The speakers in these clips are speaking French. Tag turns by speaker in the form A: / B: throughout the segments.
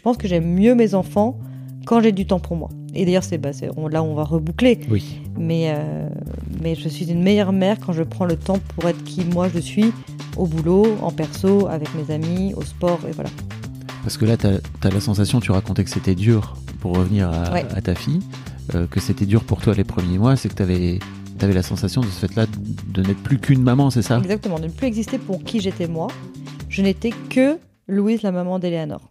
A: Je pense que j'aime mieux mes enfants quand j'ai du temps pour moi. Et d'ailleurs, c'est bah, on- là on va reboucler.
B: Oui.
A: Mais, euh, mais je suis une meilleure mère quand je prends le temps pour être qui moi je suis, au boulot, en perso, avec mes amis, au sport, et voilà.
B: Parce que là, tu as, la sensation, tu racontais que c'était dur pour revenir à,
A: Ouais.
B: à ta fille, euh, que c'était dur pour toi les premiers mois, c'est que tu avais, la sensation de ce fait-là de n'être plus qu'une maman, c'est ça?
A: Exactement, de ne plus exister pour qui j'étais moi. Je n'étais que Louise, la maman d'Eleanor.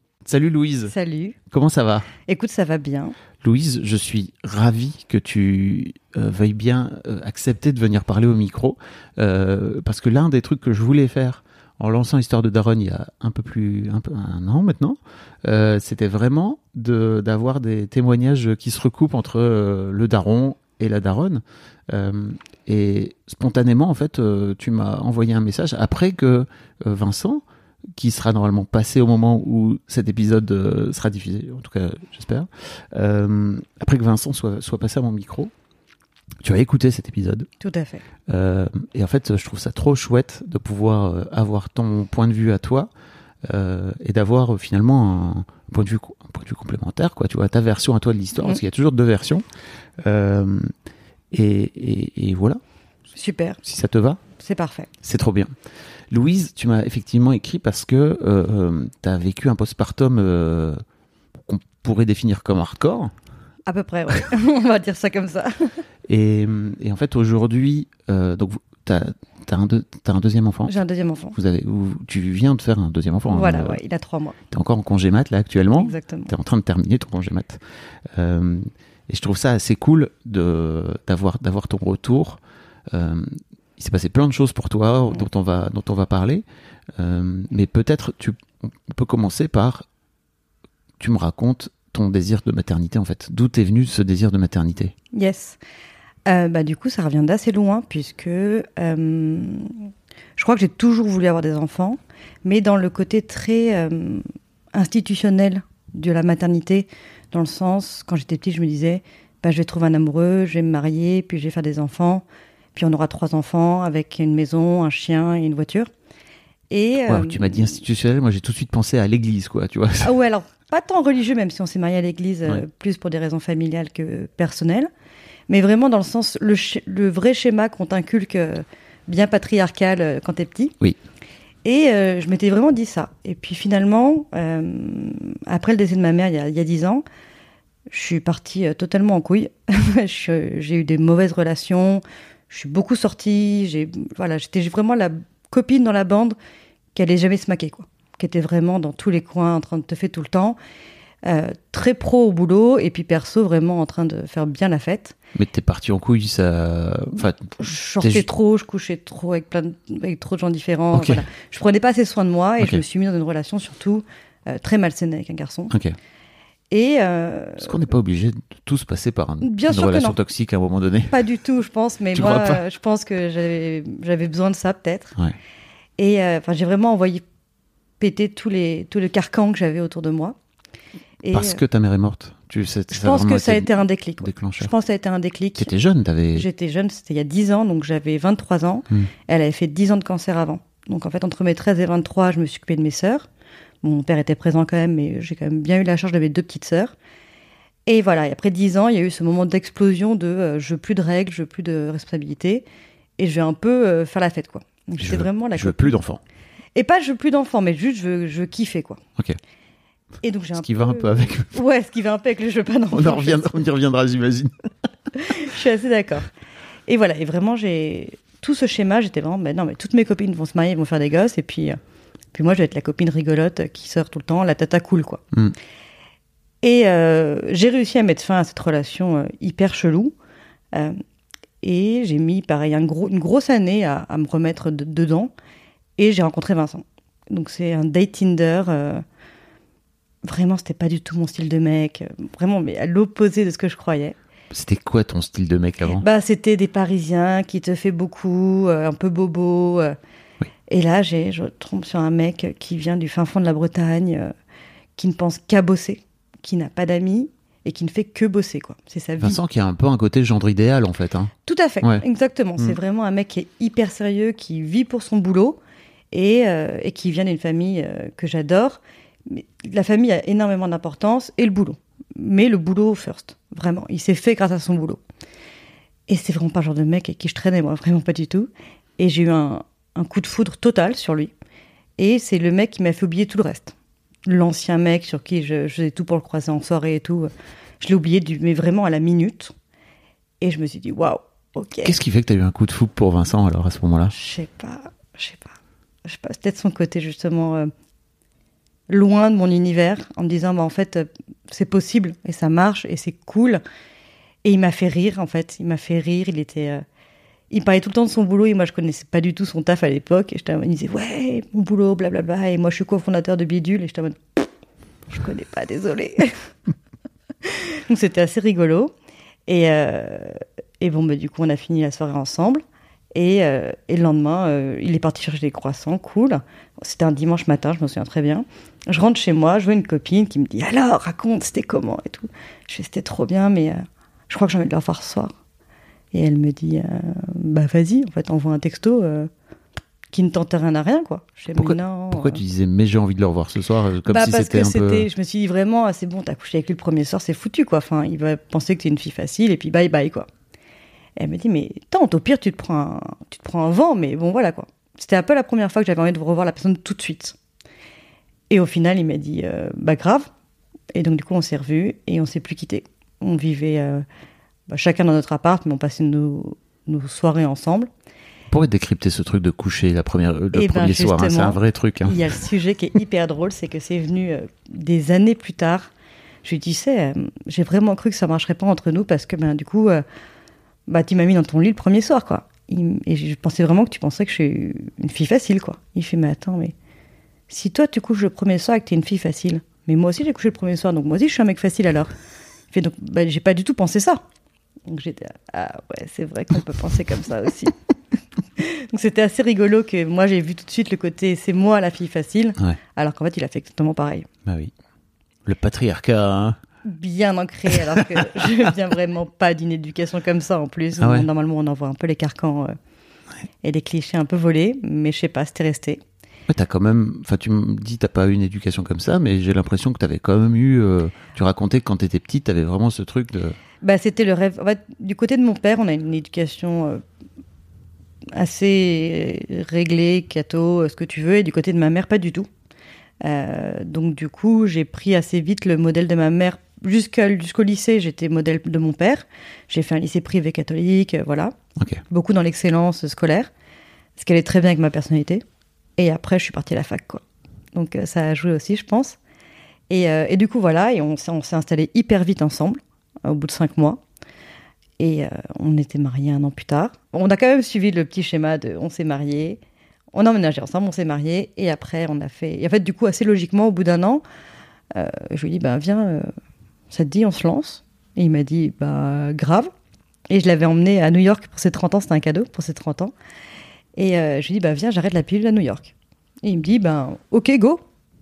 B: Salut Louise,
A: Salut.
B: comment ça va?
A: Écoute, ça va bien.
B: Louise, je suis ravi que tu euh, veuilles bien euh, accepter de venir parler au micro, euh, parce que l'un des trucs que je voulais faire en lançant Histoire de Daronne il y a un peu plus un, peu, un an maintenant, c'était vraiment de d'avoir des témoignages qui se recoupent entre le daron et la daronne. Et spontanément, en fait, tu m'as envoyé un message après que Vincent, qui sera normalement passé au moment où cet épisode euh, sera diffusé, en tout cas j'espère, euh, après que Vincent soit, soit passé à mon micro, tu as écouté cet épisode.
A: Tout à fait.
B: Euh, et en fait, je trouve ça trop chouette de pouvoir avoir ton point de vue à toi et d'avoir finalement un point de vue un point de vue complémentaire, quoi. Tu vois, ta version à toi de l'histoire,
A: Mhm.
B: parce qu'il y a toujours deux versions. Et, et, et voilà,
A: Super.
B: si ça te va.
A: C'est parfait.
B: C'est trop bien. Louise, tu m'as effectivement écrit parce que euh, tu as vécu un postpartum euh, qu'on pourrait définir comme hardcore.
A: À peu près, ouais. On va dire ça comme ça.
B: Et, et en fait, aujourd'hui, euh, donc tu as, un, deuxième enfant.
A: J'ai un deuxième enfant.
B: Vous avez, vous- tu viens de faire un deuxième enfant. hein.
A: Voilà,
B: Euh,
A: ouais, il a trois mois.
B: T'es encore en congé mat là actuellement.
A: Exactement.
B: T'es en train de terminer ton congé mat. Euh, et je trouve ça assez cool d'avoir d'avoir ton retour. Euh, il s'est passé plein de choses pour toi dont on va dont on va parler. Euh, mais peut-être tu on peut commencer par tu me racontes ton désir de maternité en fait. D'où est venu ce désir de maternité?
A: Yes. Euh, bah, du coup, ça revient d'assez loin, puisque euh, je crois que j'ai toujours voulu avoir des enfants, mais dans le côté très euh, institutionnel de la maternité, dans le sens, quand j'étais petite, je me disais, bah, je vais trouver un amoureux, je vais me marier, puis je vais faire des enfants, puis on aura trois enfants avec une maison, un chien et une voiture. Et, euh,
B: Tu m'as dit institutionnel, moi j'ai tout de suite pensé à l'église quoi, tu vois.
A: ah ouais, alors pas tant religieux, même si on s'est marié à l'église, euh, plus pour des raisons familiales que personnelles, mais vraiment dans le sens, le, vrai schéma qu'on t'inculque euh, bien patriarcal euh, quand t'es petit.
B: Oui.
A: Et je m'étais vraiment dit ça. Et puis finalement, après le décès de ma mère il y a, 10 ans, je suis partie totalement en couille. J'ai eu des mauvaises relations. Je suis beaucoup sortie. J'ai, voilà, j'étais vraiment la copine dans la bande qui allait jamais se maquer, quoi. Qui était vraiment dans tous les coins, en train de te faire tout le temps. Euh, très pro au boulot et puis perso vraiment en train de faire bien la fête.
B: Mais t'es parti en couille, ça. Enfin,
A: Je sortais trop, je couchais trop avec plein de, avec trop de gens différents.
B: Ok.
A: Voilà. Je prenais pas assez soin de moi et je me suis mis dans une relation surtout euh, très malsaine avec un garçon.
B: ok.
A: Et euh,
B: Est-ce qu'on n'est pas obligé de tous passer par un-
A: Bien
B: une
A: sûr
B: relation toxique à un moment donné
A: pas du tout, je pense, mais
B: Tu
A: moi, euh, je pense que j'avais besoin de ça peut-être.
B: Ouais.
A: Et euh, enfin, j'ai vraiment envoyé péter tous les tous les carcans que j'avais autour de moi. Et
B: Parce
A: euh,
B: que ta mère est morte. Tu, ça,
A: je pense que ça a été un déclic. ouais. Je pense que ça a été un déclic.
B: T'étais jeune, t'avais.
A: J'étais jeune, c'était il y a 10 ans, donc j'avais 23 ans.
B: Hmm.
A: Elle avait fait 10 ans de cancer avant. Donc en fait, entre mes 13 et 23, je me suis occupée de mes sœurs. Mon père était présent quand même, mais j'ai quand même bien eu la charge de mes deux petites sœurs. Et voilà, et après 10 ans, il y a eu ce moment d'explosion de euh, je veux plus de règles, je veux plus de responsabilités, et je vais un peu euh, faire la fête, quoi.
B: Veux-
A: vraiment la
B: Je veux plus d'enfants.
A: Et pas je veux plus d'enfants, mais juste je veux, je veux kiffer, quoi.
B: Ok.
A: Et donc j'ai
B: Ce qui va un peu avec.
A: Ouais, ce qui va un peu avec le jeu pas d'enfants.
B: On, en reviendra, on y reviendra, j'imagine.
A: Je suis assez d'accord. Et voilà, et vraiment, j'ai tout ce schéma, j'étais vraiment, ben non, mais toutes mes copines vont se marier, vont faire des gosses, et puis, euh, puis moi, je vais être la copine rigolote qui sort tout le temps, la tata cool, quoi.
B: Mm.
A: Et euh, j'ai réussi à mettre fin à cette relation euh, hyper chelou. euh, et j'ai mis, pareil, un gros, une grosse année à, à me remettre de- dedans. Et j'ai rencontré Vincent. Donc, c'est un date Tinder. vraiment, c'était pas du tout mon style de mec. Vraiment, mais à l'opposé de ce que je croyais.
B: C'était quoi ton style de mec avant?
A: Bah, c'était des Parisiens qui te fait beaucoup, un peu bobo. Et là, j'ai, je tombe sur un mec qui vient du fin fond de la Bretagne, euh, qui ne pense qu'à bosser, qui n'a pas d'amis et qui ne fait que bosser, quoi. C'est sa vie.
B: Vincent qui a un peu un côté gendre idéal en fait. Hein.
A: Tout à fait,
B: Ouais.
A: exactement.
B: Mm.
A: C'est vraiment un mec qui est hyper sérieux, qui vit pour son boulot et, euh, et qui vient d'une famille euh, que j'adore. Mais la famille a énormément d'importance et le boulot. Mais le boulot first, vraiment. Il s'est fait grâce à son boulot. Et c'est vraiment pas le genre de mec avec qui je traînais, moi, vraiment pas du tout. Et j'ai eu un, un coup de foudre total sur lui. Et c'est le mec qui m'a fait oublier tout le reste. L'ancien mec sur qui je, je faisais tout pour le croiser en soirée et tout. Je l'ai oublié, du, mais vraiment à la minute. Et je me suis dit, waouh, ok.
B: Qu'est-ce qui fait que t'as eu un coup de foudre pour Vincent alors à ce moment-là?
A: Je sais pas, je sais pas. Je sais pas, peut-être son côté justement euh, loin de mon univers, en me disant bah en fait euh, c'est possible et ça marche et c'est cool. Et il m'a fait rire en fait, il m'a fait rire. Il était, euh, il parlait tout le temps de son boulot et moi je connaissais pas du tout son taf à l'époque. Et mode, il disait ouais mon boulot blablabla et moi je suis cofondateur de Bidule et en mode je connais pas, désolé. Donc c'était assez rigolo. Et, euh, et bon, bah, du coup, on a fini la soirée ensemble. Et, euh, et le lendemain, euh, il est parti chercher des croissants, cool. C'était un dimanche matin, je me souviens très bien. Je rentre chez moi, je vois une copine qui me dit Alors, raconte, c'était comment et tout. Je fais C'était trop bien, mais je crois que j'ai envie de le revoir ce soir. Et elle me dit euh, Bah, vas-y, en fait, envoie un texto euh, qui ne tente rien à rien, quoi. Je
B: Pourquoi-
A: non.
B: Pourquoi
A: euh,
B: tu disais mais j'ai envie de le revoir ce soir comme
A: bah
B: si
A: parce
B: c'était
A: que
B: un peu
A: je me suis dit vraiment, ah, c'est bon, t'as couché avec lui le premier soir, c'est foutu, quoi. Enfin, il va penser que t'es une fille facile, et puis bye bye, quoi. Et elle me dit, mais tente, au pire, tu te prends un, tu te prends un vent, mais bon, voilà, quoi. C'était un peu la première fois que j'avais envie de revoir la personne tout de suite. Et au final, il m'a dit, euh, bah grave. Et donc, du coup, on s'est revus, et on s'est plus quittés. On vivait euh, bah, chacun dans notre appart, mais on passait nos, nos soirées ensemble.
B: Pourquoi décrypter ce truc de coucher la première, le
A: Eh ben,
B: premier soir hein, C'est un vrai truc. hein.
A: Il y a le sujet qui est hyper drôle, c'est que c'est venu euh, des années plus tard. Je lui dis, euh, j'ai vraiment cru que ça marcherait pas entre nous parce que ben du coup, euh, bah tu m'as mis dans ton lit le premier soir, quoi. Il- et je pensais vraiment que tu pensais que je suis une fille facile, quoi. Il fait, mais attends, mais si toi tu couches le premier soir et que t'es une fille facile, mais moi aussi j'ai couché le premier soir, donc moi aussi je suis un mec facile alors. Il fait, donc bah, j'ai pas du tout pensé ça. Donc j'étais, ah ouais, c'est vrai qu'on peut penser comme ça aussi. Donc c'était assez rigolo que moi j'ai vu tout de suite le côté c'est moi la fille facile,
B: Ouais.
A: alors qu'en fait il a fait exactement pareil.
B: Bah oui. Le patriarcat. hein.
A: Bien ancré, alors que je viens vraiment pas d'une éducation comme ça en plus.
B: Ah ouais
A: Normalement on envoie un peu les carcans euh, et des clichés un peu volés, mais je sais pas, c'était resté.
B: Ouais, t'as quand même. Enfin, tu me dis t'as pas eu une éducation comme ça, mais j'ai l'impression que t'avais quand même eu. euh, Tu racontais que quand t'étais petite, t'avais vraiment ce truc de.
A: Bah, c'était le rêve. En fait, du côté de mon père, on a une éducation euh, assez réglé, catho, ce que tu veux, et du côté de ma mère, pas du tout. Euh, donc du coup, j'ai pris assez vite le modèle de ma mère. Jusqu'au lycée, j'étais modèle de mon père. J'ai fait un lycée privé catholique, euh, voilà. Beaucoup dans l'excellence scolaire, ce qui allait très bien avec ma personnalité. Et après, je suis partie à la fac, quoi. Donc euh, ça a joué aussi, je pense. Et, euh, du coup, voilà, et on s'est installés hyper vite ensemble, au bout de cinq mois. Et euh, on était mariés un an plus tard. On a quand même suivi le petit schéma de on s'est mariés, on a emménagé ensemble, on s'est mariés, et après on a fait. Et en fait, du coup, assez logiquement, au bout d'un an, je lui ai dit, ben viens, ça te dit, on se lance? Et il m'a dit, bah grave. Et je l'avais emmené à New York pour ses 30 ans, c'était un cadeau pour ses 30 ans. Et euh, je lui dit, bah viens, j'arrête la pilule à New York. Et il me dit, ben ok, go,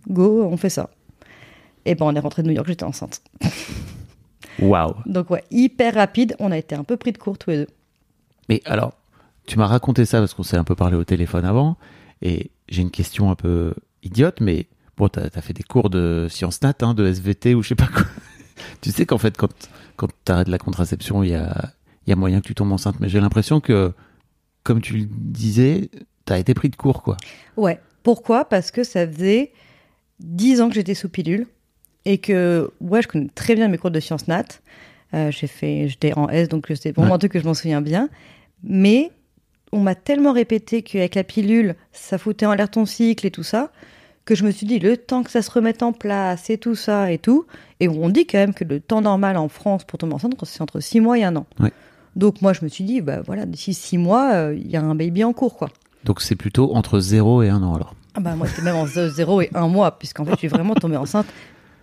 A: go, on fait ça. Et ben on est rentré de New York, j'étais enceinte.
B: Waouh.
A: Donc ouais, hyper rapide, on a été un peu pris de court tous les deux.
B: Mais alors, tu m'as raconté ça parce qu'on s'est un peu parlé au téléphone avant, et j'ai une question un peu idiote, mais bon, t'as as fait des cours de sciences nat, hein, de SVT ou je sais pas quoi. tu sais qu'en fait, quand, quand t'arrêtes la contraception, il y a, il y a moyen que tu tombes enceinte, mais j'ai l'impression que, comme tu le disais, t'as été pris de court, quoi.
A: Ouais. Pourquoi? Parce que ça faisait 10 ans que j'étais sous pilule et que, ouais, je connais très bien mes cours de sciences nat. Euh, j'ai fait, j'étais en S, donc c'est vraiment
B: Ouais.
A: un truc que je m'en souviens bien. Mais on m'a tellement répété qu'avec la pilule, ça foutait en l'air ton cycle et tout ça, que je me suis dit, le temps que ça se remette en place et tout ça et tout. Et on dit quand même que le temps normal en France pour tomber enceinte, c'est entre 6 mois et un an.
B: Ouais.
A: Donc moi, je me suis dit, bah voilà, d'ici 6 mois, euh, il y a un baby en cours, quoi.
B: Donc c'est plutôt entre 0 et 1 an alors.
A: Ah bah moi c'était même en 0 et 1 mois, puisqu'en fait je suis vraiment tombée enceinte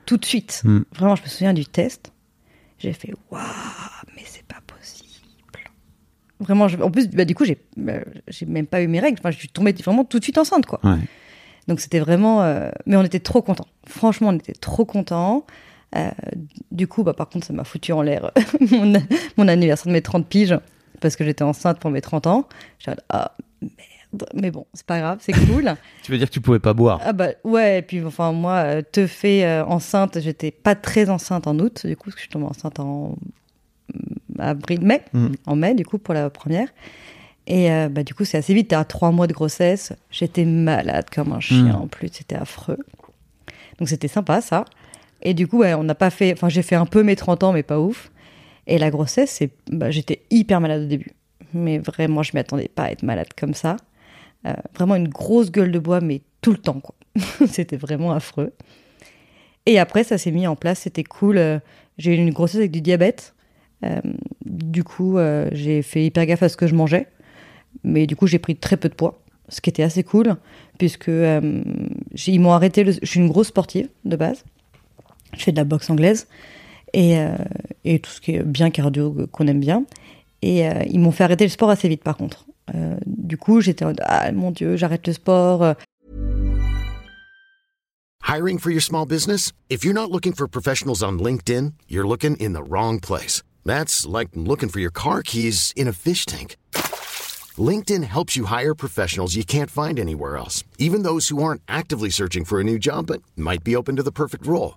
A: tout de suite.
B: Hmm.
A: Vraiment, je me souviens du test. J'ai fait waouh, mais c'est pas possible. Vraiment, je- en plus, bah, du coup, j'ai bah, j'ai même pas eu mes règles. Enfin, je suis tombée vraiment tout de suite enceinte, quoi.
B: Ouais.
A: Donc c'était vraiment. euh, Mais on était trop contents. Franchement, on était trop contents. Euh, du coup, bah, par contre, ça m'a foutu en l'air mon, mon anniversaire de mes 30 piges, parce que j'étais enceinte pour mes 30 ans. J'ai dit, ah merde. Mais bon, c'est pas grave, c'est cool.
B: Tu veux dire que tu pouvais pas boire
A: Ah bah ouais, et puis enfin moi, euh, te fait euh, enceinte, j'étais pas très enceinte en août, du coup, parce que je suis tombée enceinte en mm, avril, mai,
B: Mhm.
A: en mai du coup pour la première. Et euh, bah du coup c'est assez vite, t'es à trois mois de grossesse, j'étais malade comme un chien
B: Mhm.
A: en plus, c'était affreux. Donc c'était sympa ça. Et du coup ouais, on n'a pas fait, enfin j'ai fait un peu mes 30 ans mais pas ouf. Et la grossesse, c'est, bah, j'étais hyper malade au début, mais vraiment je m'y attendais pas à être malade comme ça. Euh, vraiment une grosse gueule de bois, mais tout le temps, quoi. c'était vraiment affreux. Et après, ça s'est mis en place, c'était cool. Euh, J'ai eu une grossesse avec du diabète. Euh, du coup, j'ai fait hyper gaffe à ce que je mangeais. Mais du coup, j'ai pris très peu de poids, ce qui était assez cool, puisque ils m'ont arrêté. Je suis une grosse sportive de base. Je fais de la boxe anglaise et, euh, et tout ce qui est bien cardio qu'on aime bien. Et euh, ils m'ont fait arrêter le sport assez vite, par contre. Euh, du coup, j'étais ah mon Dieu, j'arrête le sport. Euh,
C: Hiring for your small business? If you're not looking for professionals on LinkedIn, you're looking in the wrong place. That's like looking for your car keys in a fish tank. LinkedIn helps you hire professionals you can't find anywhere else, even those who aren't actively searching for a new job but might be open to the perfect role.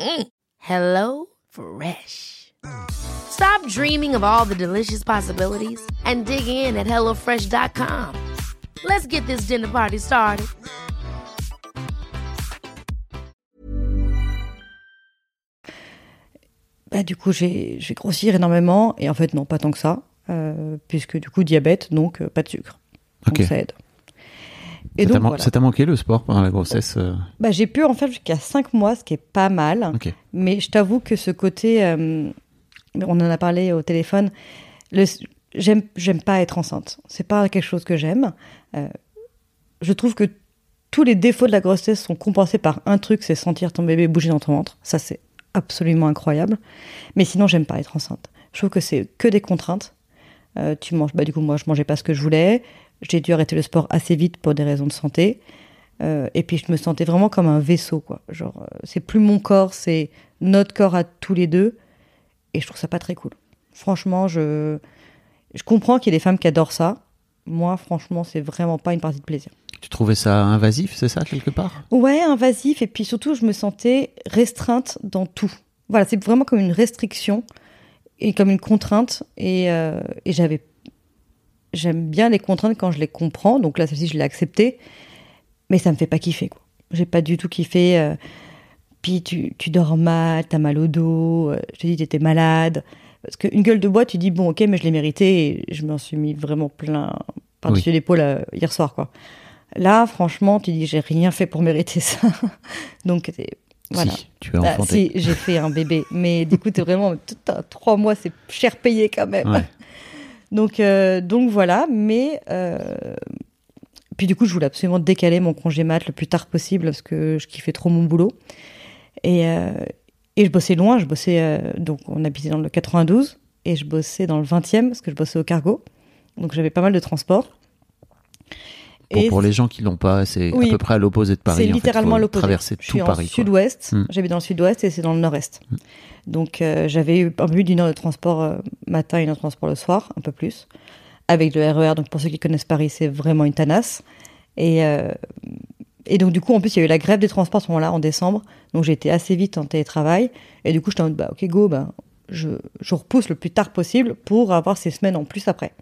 D: Mm. Hello Fresh. Stop dreaming of all the delicious possibilities and dig in at HelloFresh.com. Let's get this dinner party started.
A: bah, du coup, j'ai j'ai grossi énormément. Et en fait, non, pas tant que ça. euh, puisque du coup, diabète, donc euh, pas de sucre. Donc
B: Ok.
A: ça aide. Et
B: Ça t'a
A: voilà.
B: manqué le sport pendant la grossesse euh
A: Bah, j'ai pu en faire jusqu'à 5 mois, ce qui est pas mal. Mais je t'avoue que ce côté, euh, on en a parlé au téléphone, j'aime, pas être enceinte. C'est pas quelque chose que j'aime. Euh, je trouve que tous les défauts de la grossesse sont compensés par un truc, c'est sentir ton bébé bouger dans ton ventre. Ça, c'est absolument incroyable. Mais sinon, j'aime pas être enceinte. Je trouve que c'est que des contraintes. Tu manges, bah du coup moi je mangeais pas ce que je voulais. J'ai dû arrêter le sport assez vite pour des raisons de santé. Euh, et puis je me sentais vraiment comme un vaisseau, quoi. Genre, euh, c'est plus mon corps, c'est notre corps à tous les deux. Et je trouve ça pas très cool. Franchement, je, je comprends qu'il y ait des femmes qui adorent ça. Moi, franchement, c'est vraiment pas une partie de plaisir.
B: Tu trouvais ça invasif, c'est ça, quelque part?
A: Ouais, invasif. Et puis surtout, je me sentais restreinte dans tout. Voilà, c'est vraiment comme une restriction et comme une contrainte. Et, euh, et j'avais. J'aime bien les contraintes quand je les comprends. Donc là, celle-ci, je l'ai acceptée. Mais ça me fait pas kiffer, quoi. J'ai pas du tout kiffé. euh, puis tu, tu dors mal, t'as mal au dos. euh, je te dis, t'étais malade. Parce qu'une gueule de bois, tu dis, bon, ok, mais je l'ai mérité. Et je m'en suis mis vraiment plein par-dessus
B: Oui.
A: l'épaule euh, hier soir, quoi. Là, franchement, tu dis, j'ai rien fait pour mériter ça. Donc, voilà.
B: Si, tu as
A: Ah,
B: enfanté.
A: si, j'ai fait un bébé. Mais du coup, t'es vraiment, trois mois, c'est cher payé quand même.
B: Ouais.
A: Donc, euh, donc voilà, mais euh, puis du coup, je voulais absolument décaler mon congé mat le plus tard possible parce que je kiffais trop mon boulot. Et, euh, et je bossais loin, je bossais, donc on habitait dans le 92 et je bossais dans le 20e parce que je bossais au cargo. Donc j'avais pas mal de transport.
B: Pour,
A: Et
B: pour les gens qui l'ont pas, c'est
A: Oui.
B: à peu près à l'opposé de Paris.
A: c'est
B: en fait.
A: littéralement
B: Faut
A: l'opposé.
B: Traverser
A: Je
B: tout
A: suis en
B: Paris.
A: sud-ouest,
B: Mm.
A: j'habite dans le sud-ouest et c'est dans le nord-est. Donc euh, j'avais eu un peu plus d'une heure de transport euh, matin et une heure de transport le soir, un peu plus, avec le RER. Donc pour ceux qui connaissent Paris, c'est vraiment une tanasse. Et, euh, et donc du coup, en plus, il y a eu la grève des transports à ce moment-là, en décembre. Donc été assez vite en télétravail. Et du coup, j'étais en mode, bah ok, go, bah, je, je repousse le plus tard possible pour avoir ces semaines en plus après.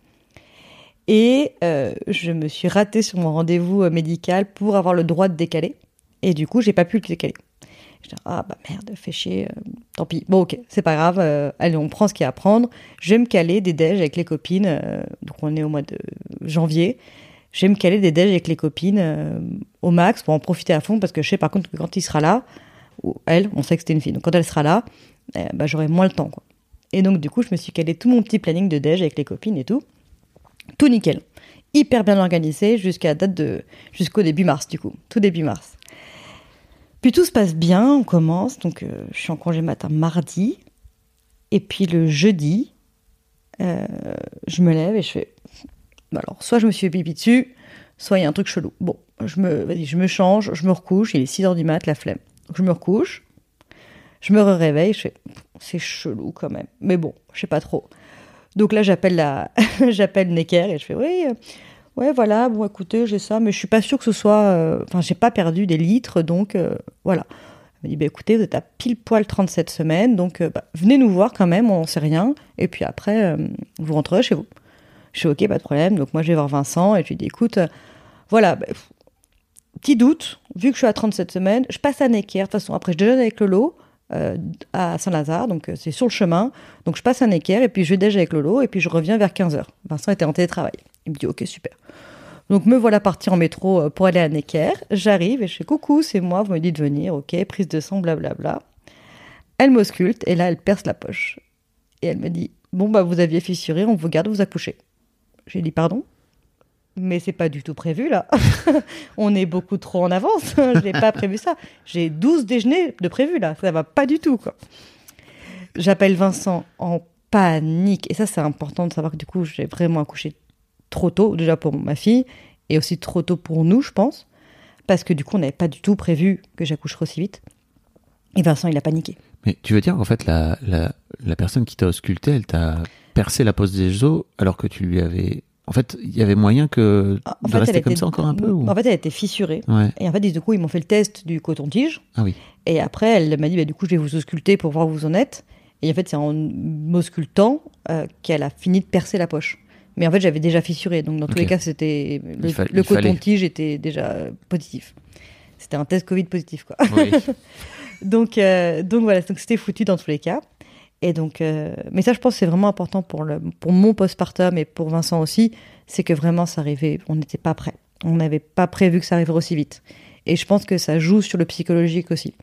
A: Et euh, je me suis ratée sur mon rendez-vous euh, médical pour avoir le droit de décaler. Et du coup, j'ai pas pu le décaler. Je dis, ah bah merde, fait chier, euh, tant pis. Bon, ok, c'est pas grave, allez, on prend ce qu'il y a à prendre. Je vais me caler des déj avec les copines. donc, on est au mois de janvier. Je vais me caler des déj avec les copines au max pour en profiter à fond parce que je sais par contre que quand il sera là, ou elle, on sait que c'était une fille, donc quand elle sera là, bah, j'aurai moins le temps. Et donc, du coup, je me suis calé tout mon petit planning de déj avec les copines et tout. Tout nickel. Hyper bien organisé jusqu'à date de jusqu'au début mars, du coup. Tout début mars. Puis tout se passe bien, on commence. Donc, euh, je suis en congé matin mardi. Et puis le jeudi, euh, je me lève et je fais. Bah alors, soit je me suis fait pipi dessus, soit il y a un truc chelou. Bon, je me, je me change, je me recouche. Il est 6 h du mat, la flemme. Donc, je me recouche. Je me réveille, je fais. C'est chelou quand même. Mais bon, je sais pas trop. Donc là, j'appelle la, j'appelle Necker et je fais oui, euh, ouais, voilà, bon, écoutez, j'ai ça, mais je suis pas sûre que ce soit, euh, enfin, j'ai pas perdu des litres, donc euh, voilà. Elle me dit, bah, écoutez, vous êtes à pile poil 37 semaines, donc bah, venez nous voir quand même, on sait rien, et puis après, vous rentrerez chez vous. Je suis ok, pas de problème. Donc moi, je vais voir Vincent et je lui dis, écoute, voilà, bah, petit doute, vu que je suis à 37 semaines, je passe à Necker. De toute façon, après, je déjeune avec Lolo euh, à Saint-Lazare, donc euh, c'est sur le chemin. Donc je passe à Necker et puis je déjeune avec Lolo et puis je reviens vers 15h. Vincent était en télétravail. Il me dit, ok, super. Donc me voilà parti en métro euh, pour aller à Necker. J'arrive et je fais coucou, c'est moi, vous me dites de venir, ok, prise de sang, blablabla. Elle m'ausculte et là elle perce la poche. Et elle me dit, bon bah vous aviez fissuré, on vous garde vous accoucher. J'ai dit pardon? Mais c'est pas du tout prévu là. on est beaucoup trop en avance. Je n'ai pas prévu ça. J'ai 12 déjeuners de prévu là. Ça va pas du tout quoi. J'appelle Vincent en panique. Et ça, c'est important de savoir que du coup, j'ai vraiment accouché trop tôt, déjà pour ma fille, et aussi trop tôt pour nous, je pense. Parce que du coup, on n'avait pas du tout prévu que j'accoucherais aussi vite. Et Vincent, il a paniqué.
B: Mais tu veux dire qu'en fait, la, la, la personne qui t'a ausculté, elle t'a percé la pose des os alors que tu lui avais. En fait, il y avait moyen que
A: En
B: de
A: fait,
B: rester comme
A: était-
B: ça encore un peu ou...
A: En fait, elle était fissurée.
B: Ouais.
A: Et en fait, du coup, ils m'ont fait le test du coton-tige.
B: Ah oui.
A: Et après, elle m'a dit, bah, du coup, je vais vous ausculter pour voir où vous en êtes. Et en fait, c'est en m'auscultant euh, qu'elle a fini de percer la poche. Mais en fait, j'avais déjà fissuré. Donc, dans tous les cas, c'était le, coton-tige était déjà positif. C'était un test Covid positif, quoi.
B: Oui.
A: donc, euh, donc voilà, donc c'était foutu dans tous les cas. Et donc, euh, mais ça, je pense c'est vraiment important pour, le, pour mon postpartum et pour Vincent aussi, c'est que vraiment ça arrivait, on n'était pas prêt. On n'avait pas prévu que ça arriverait aussi vite. Et je pense que ça joue sur le psychologique aussi.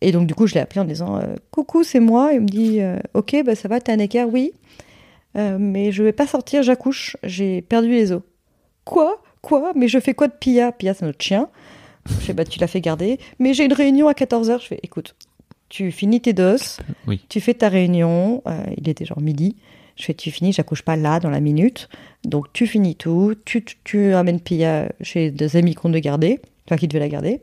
A: Et donc, du coup, je l'ai appelé en disant euh, Coucou, c'est moi. Il me dit euh, Ok, bah, ça va, t'as un écart Oui. Mais je vais pas sortir, j'accouche. J'ai perdu les os. Quoi? Quoi? Mais je fais quoi de Pia? Pia, c'est notre chien. Je fais Bah, tu l'as fait garder. Mais j'ai une réunion à 14h. Je fais Écoute, tu finis tes doses,
B: Oui.
A: tu fais ta réunion. euh, il était genre midi. Je fais Tu finis, j'accouche pas là, dans la minute. Donc tu finis tout, tu, tu, tu amènes Pia chez des amis qu'on de garder, enfin qui devaient la garder.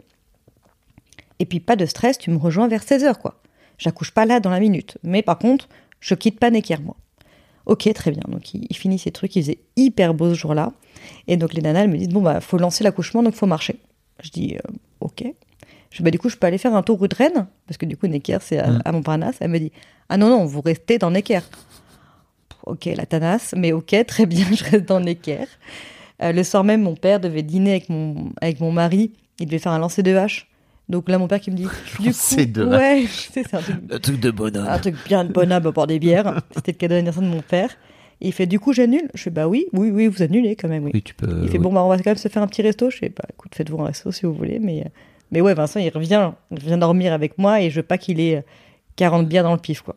A: Et puis pas de stress, tu me rejoins vers 16h quoi. J'accouche pas là dans la minute. Mais par contre, je quitte pas Necker moi. Ok, très bien. Donc il, il finit ses trucs, il faisait hyper beau ce jour-là. Et donc les nanas, elles me disent, bon bah faut lancer l'accouchement, donc faut marcher. Je dis, euh, ok. Je dis, bah du coup, je peux aller faire un tour rue de Rennes, parce que du coup, Necker, c'est à,
B: Mm.
A: à Montparnasse. Elle me dit, ah non, non, vous restez dans Necker. Ok, la tanasse, mais ok, très bien, je reste dans Necker. Euh, le soir même, mon père devait dîner avec mon, avec mon mari. Il devait faire un lancer de hache. Donc là, mon père qui me dit, du coup,
B: de
A: ouais, c'est un truc
B: Le truc de bonhomme.
A: un truc bien de bonhomme à boire des bières. C'était le cadeau d'anniversaire de mon père. Et il fait du coup j'annule. Je fais bah oui, oui, oui, vous annulez quand même, oui.
B: Oui, tu peux.
A: il fait
B: oui.
A: bon bah on va quand même se faire un petit resto. Je fais bah écoute faites-vous un resto si vous voulez, mais euh, mais ouais Vincent il revient, il vient dormir avec moi et je veux pas qu'il ait euh, 40 bières dans le pif quoi.